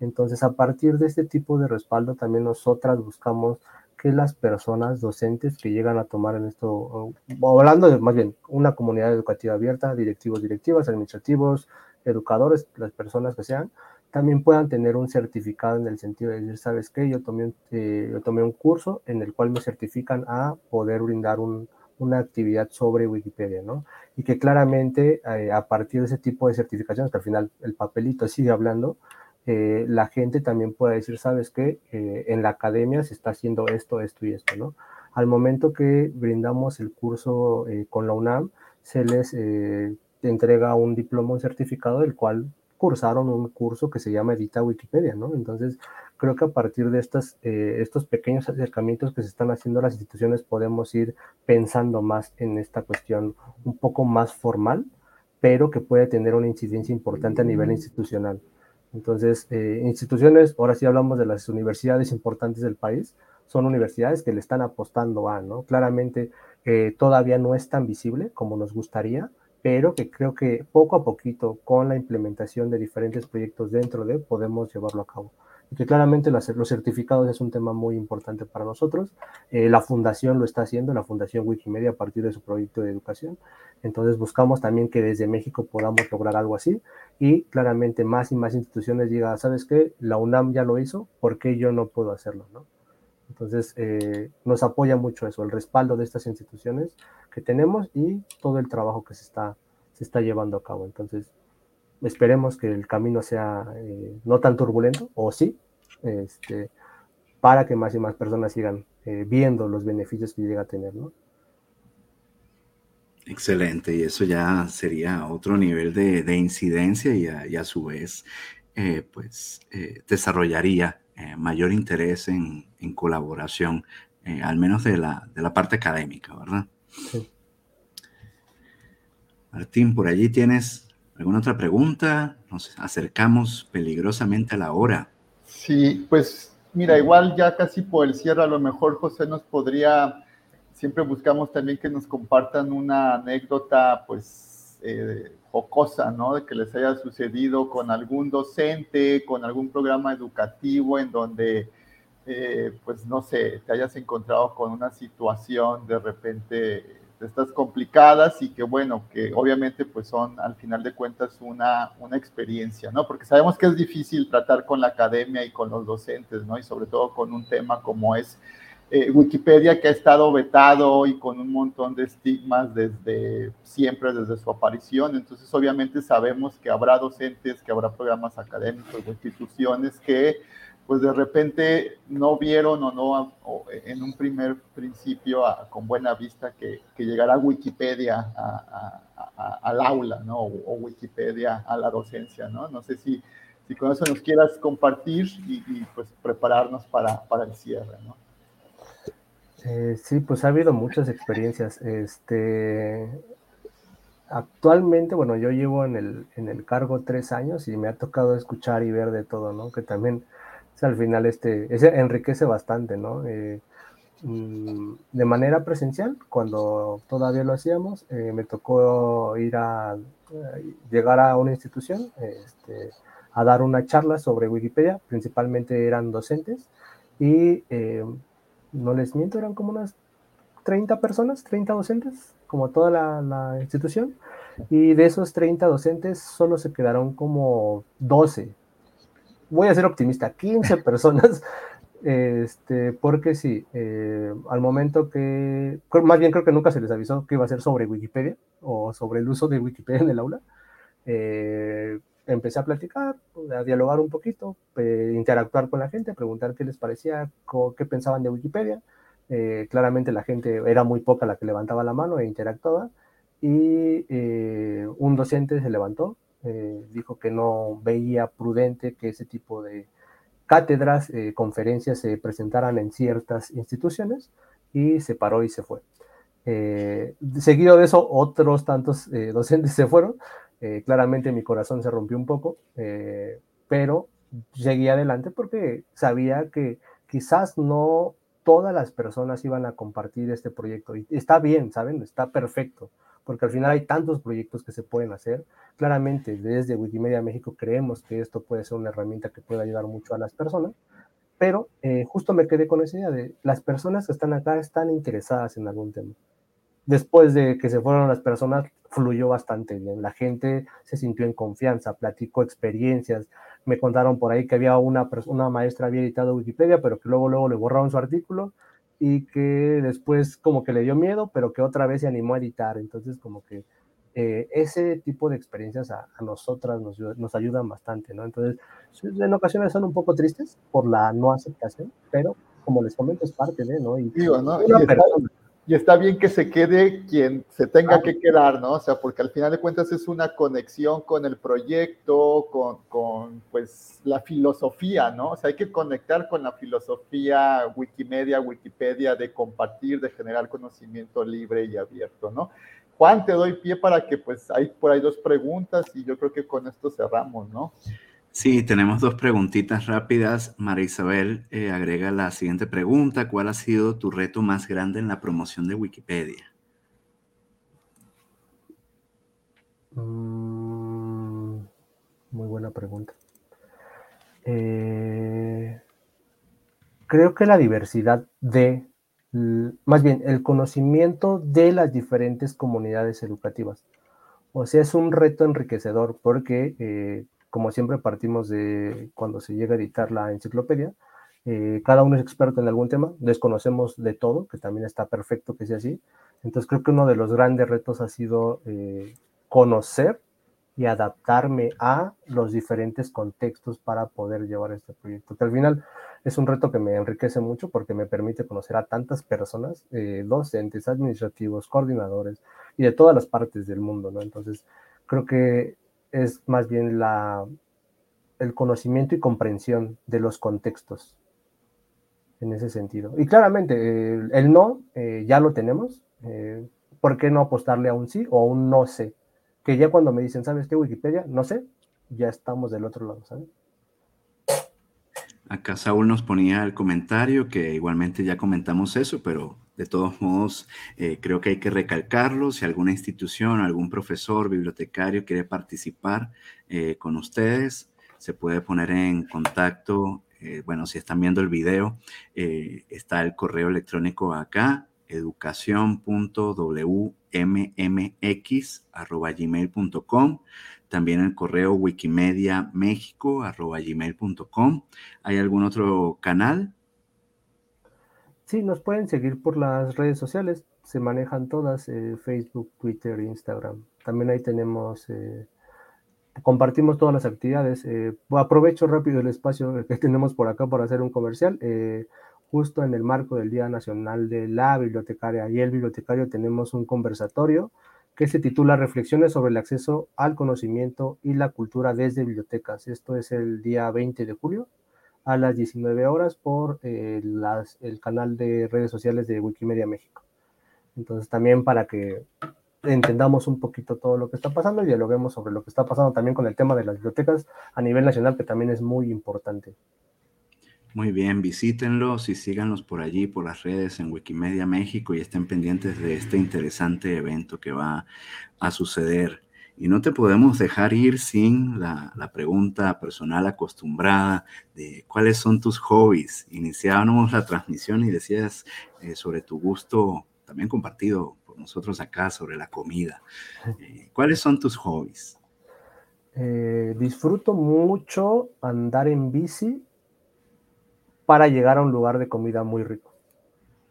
entonces, a partir de este tipo de respaldo, también nosotras buscamos que las personas docentes que llegan a tomar en esto, hablando de más bien una comunidad educativa abierta, directivos, directivas, administrativos, educadores, las personas que sean, también puedan tener un certificado en el sentido de decir, ¿sabes qué? Yo tomé, eh, un curso en el cual me certifican a poder brindar una actividad sobre Wikipedia, ¿no? Y que claramente eh, a partir de ese tipo de certificaciones, que al final el papelito sigue hablando, eh, la gente también puede decir, sabes qué, eh, en la academia se está haciendo esto, esto y esto, ¿no? Al momento que brindamos el curso eh, con la UNAM, se les entrega un diploma, un certificado del cual cursaron un curso que se llama Edita Wikipedia, ¿no? Entonces, creo que a partir de estas, estos pequeños acercamientos que se están haciendo las instituciones podemos ir pensando más en esta cuestión un poco más formal, pero que puede tener una incidencia importante a nivel institucional. Entonces, eh, instituciones, ahora sí hablamos de las universidades importantes del país, son universidades que le están apostando a, ¿no? Claramente eh, todavía no es tan visible como nos gustaría, pero que creo que poco a poquito, con la implementación de diferentes proyectos dentro de, podemos llevarlo a cabo que claramente los certificados es un tema muy importante para nosotros. Eh, la fundación lo está haciendo, la Fundación Wikimedia a partir de su proyecto de educación. Entonces buscamos también que desde México podamos lograr algo así y claramente más y más instituciones digan, ¿sabes qué? La UNAM ya lo hizo, ¿por qué yo no puedo hacerlo? ¿no? Entonces eh, nos apoya mucho eso, el respaldo de estas instituciones que tenemos y todo el trabajo que se está, se está llevando a cabo. Entonces esperemos que el camino sea eh, no tan turbulento, o sí, este, para que más y más personas sigan eh, viendo los beneficios que llega a tener, ¿no? Excelente, y eso ya sería otro nivel de, incidencia y a, su vez, eh, pues, desarrollaría mayor interés en, colaboración, al menos de la, de la parte académica, ¿verdad? Sí. Martín, por allí tienes ¿Alguna otra pregunta? Nos acercamos peligrosamente a la hora. Sí, pues mira, igual ya casi por el cierre, a lo mejor José nos podría, siempre buscamos también que nos compartan una anécdota, pues eh, jocosa, ¿no? De que les haya sucedido con algún docente, con algún programa educativo en donde, eh, pues no sé, te hayas encontrado con una situación de repente estas complicadas y que bueno, que obviamente pues son al final de cuentas una, una experiencia, ¿no? Porque sabemos que es difícil tratar con la academia y con los docentes, ¿no? Y sobre todo con un tema como es eh, Wikipedia que ha estado vetado y con un montón de estigmas desde siempre, desde su aparición. Entonces obviamente sabemos que habrá docentes, que habrá programas académicos o instituciones que pues de repente no vieron o no en un primer principio con buena vista que, que llegara Wikipedia al aula, ¿no? O, Wikipedia a la docencia, ¿no? No sé si, si con eso nos quieras compartir y, pues prepararnos para, para, el cierre, ¿no? Eh, sí, pues ha habido muchas experiencias. Este, actualmente, bueno, yo llevo en el, en el cargo tres años y me ha tocado escuchar y ver de todo, ¿no? Que también al final este, enriquece bastante, ¿no? Eh, mm, de manera presencial, cuando todavía lo hacíamos, eh, me tocó ir a eh, llegar a una institución este, a dar una charla sobre Wikipedia, principalmente eran docentes, y no les miento, eran como unas 30 personas, 30 docentes, como toda la, la institución, y de esos 30 docentes solo se quedaron como 12 voy a ser optimista, 15 personas, este, porque sí, eh, al momento que, más bien creo que nunca se les avisó que iba a ser sobre Wikipedia o sobre el uso de Wikipedia en el aula. Eh, empecé a platicar, a dialogar un poquito, interactuar con la gente, preguntar qué les parecía, qué pensaban de Wikipedia. Eh, claramente la gente era muy poca la que levantaba la mano e interactuaba y un docente se levantó eh, dijo que no veía prudente que ese tipo de cátedras, eh, conferencias se presentaran en ciertas instituciones y se paró y se fue. Eh, seguido de eso, otros tantos docentes se fueron. claramente mi corazón se rompió un poco, pero seguí adelante porque sabía que quizás no todas las personas iban a compartir este proyecto. Está bien, ¿saben? Está perfecto porque al final hay tantos proyectos que se pueden hacer. Claramente, desde Wikimedia México creemos que esto puede ser una herramienta que puede ayudar mucho a las personas, pero eh, justo me quedé con esa idea de las personas que están acá están interesadas en algún tema. Después de que se fueron las personas, fluyó bastante bien. La gente se sintió en confianza, platicó experiencias. Me contaron por ahí que había una, una maestra había editado Wikipedia, pero que luego, luego le borraron su artículo y que después como que le dio miedo, pero que otra vez se animó a editar. Entonces como que eh, ese tipo de experiencias a, nosotras nos, nos, ayudan bastante, ¿no? Entonces en ocasiones son un poco tristes por la no aceptación, pero como les comento es parte de, ¿no? Y, Digo, ¿no? y está bien que se quede quien se tenga que quedar, ¿no? O sea, porque al final de cuentas es una conexión con el proyecto, con, con, pues la filosofía, ¿no? O sea, hay que conectar con la filosofía Wikimedia, Wikipedia, de compartir, de generar conocimiento libre y abierto, ¿no? Juan, te doy pie para que pues hay por ahí dos preguntas y yo creo que con esto cerramos, ¿no? Sí, tenemos dos preguntitas rápidas. María Isabel eh, agrega la siguiente pregunta. ¿Cuál ha sido tu reto más grande en la promoción de Wikipedia? Mm, muy buena pregunta. Eh, creo que la diversidad de, más bien, el conocimiento de las diferentes comunidades educativas. O sea, es un reto enriquecedor porque eh, como siempre partimos de cuando se llega a editar la enciclopedia, eh, cada uno es experto en algún tema, desconocemos de todo, que también está perfecto que sea así. Entonces creo que uno de los grandes retos ha sido eh, conocer y adaptarme a los diferentes contextos para poder llevar este proyecto, que al final es un reto que me enriquece mucho porque me permite conocer a tantas personas, eh, docentes, administrativos, coordinadores y de todas las partes del mundo, ¿no? Entonces creo que es más bien la, el conocimiento y comprensión de los contextos en ese sentido. Y claramente, el, no eh, ya lo tenemos. Eh, ¿Por qué no apostarle a un sí o a un no sé? Que ya cuando me dicen, ¿sabes qué, Wikipedia? No sé, ya estamos del otro lado, ¿sabes? Acá Saúl nos ponía el comentario que igualmente ya comentamos eso, pero de todos modos, eh, creo que hay que recalcarlo. Si alguna institución, algún profesor, bibliotecario quiere participar eh, con ustedes, se puede poner en contacto. Eh, bueno, si están viendo el video, está el correo electrónico acá, educación.wmmx.gmail.com. También el correo wikimediamexico.gmail.com. ¿Hay algún otro canal? Sí, nos pueden seguir por las redes sociales, se manejan todas, eh, Facebook, Twitter, Instagram. También ahí tenemos, eh, compartimos todas las actividades. Eh, aprovecho rápido el espacio que tenemos por acá para hacer un comercial. justo en el marco del Día Nacional de la Bibliotecaria y el Bibliotecario tenemos un conversatorio que se titula Reflexiones sobre el acceso al conocimiento y la cultura desde bibliotecas. Esto es el día 20 de julio a las 19 horas por eh, el canal de redes sociales de Wikimedia México. Entonces también para que entendamos un poquito todo lo que está pasando y dialoguemos sobre lo que está pasando también con el tema de las bibliotecas a nivel nacional, que también es muy importante. Muy bien, visítenlos y síganlos por allí, por las redes en Wikimedia México y estén pendientes de este interesante evento que va a suceder y no te podemos dejar ir sin la, pregunta personal acostumbrada de cuáles son tus hobbies. Iniciábamos la transmisión y decías eh, sobre tu gusto, también compartido por nosotros acá, sobre la comida. Eh, ¿Cuáles son tus hobbies? Eh, disfruto mucho andar en bici para llegar a un lugar de comida muy rico.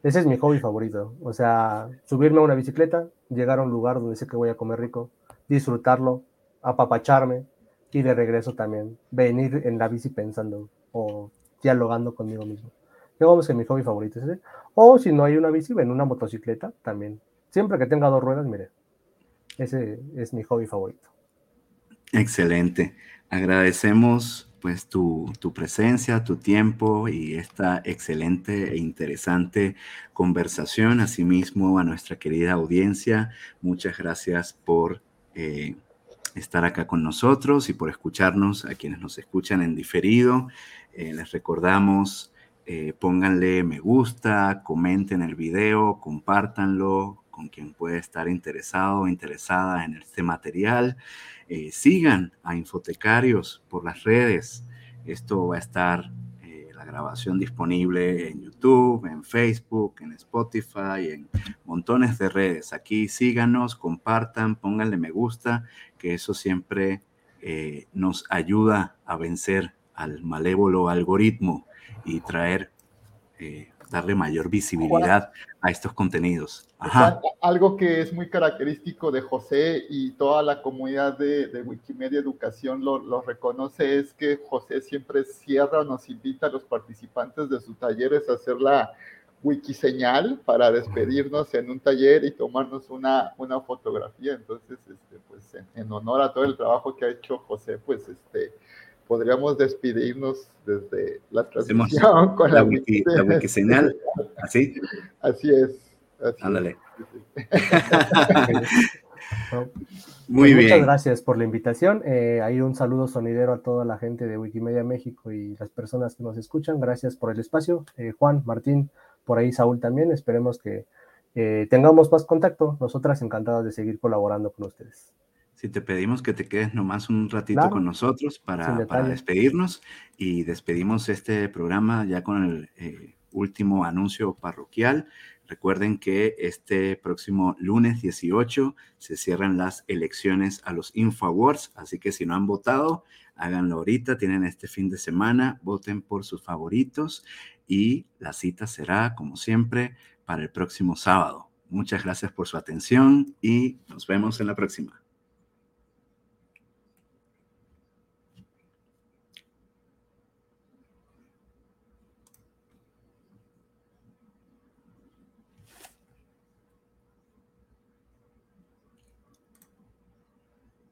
Ese es mi hobby favorito. O sea, subirme a una bicicleta, llegar a un lugar donde sé que voy a comer rico disfrutarlo, apapacharme y de regreso también venir en la bici pensando o dialogando conmigo mismo. Digamos que mi hobby favorito es ese. O si no hay una bici, en una motocicleta también. Siempre que tenga dos ruedas, mire, ese es mi hobby favorito. Excelente. Agradecemos pues tu, tu, presencia, tu tiempo y esta excelente e interesante conversación. Asimismo, a nuestra querida audiencia, muchas gracias por eh, estar acá con nosotros y por escucharnos, a quienes nos escuchan en diferido. Eh, les recordamos, eh, pónganle me gusta, comenten el video, compártanlo con quien puede estar interesado o interesada en este material. sigan a Infotecarios por las redes. Esto va a estar grabación disponible en YouTube, en Facebook, en Spotify, en montones de redes. Aquí síganos, compartan, pónganle me gusta, que eso siempre eh, nos ayuda a vencer al malévolo algoritmo y traer eh, darle mayor visibilidad a estos contenidos. Algo que es muy característico de José y toda la comunidad de, Wikimedia Educación lo, reconoce es que José siempre cierra, nos invita a los participantes de sus talleres a hacer la wikiseñal para despedirnos en un taller y tomarnos una, una fotografía. Entonces, este, pues en, en honor a todo el trabajo que ha hecho José, pues este, podríamos despedirnos desde la transmisión con la, wiki, señal, ¿así? Así es. Ándale. Muy pues bien. Muchas gracias por la invitación. Eh, hay un saludo sonidero a toda la gente de Wikimedia México y las personas que nos escuchan. Gracias por el espacio. Eh, Juan, Martín, por ahí Saúl también. Esperemos que eh, tengamos más contacto. Nosotras encantadas de seguir colaborando con ustedes si te pedimos que te quedes nomás un ratito con nosotros para, para, despedirnos y despedimos este programa ya con el eh, último anuncio parroquial. Recuerden que este próximo lunes 18 se cierran las elecciones a los Info Awards, así que si no han votado, háganlo ahorita, tienen este fin de semana, voten por sus favoritos y la cita será, como siempre, para el próximo sábado. Muchas gracias por su atención y nos vemos en la próxima.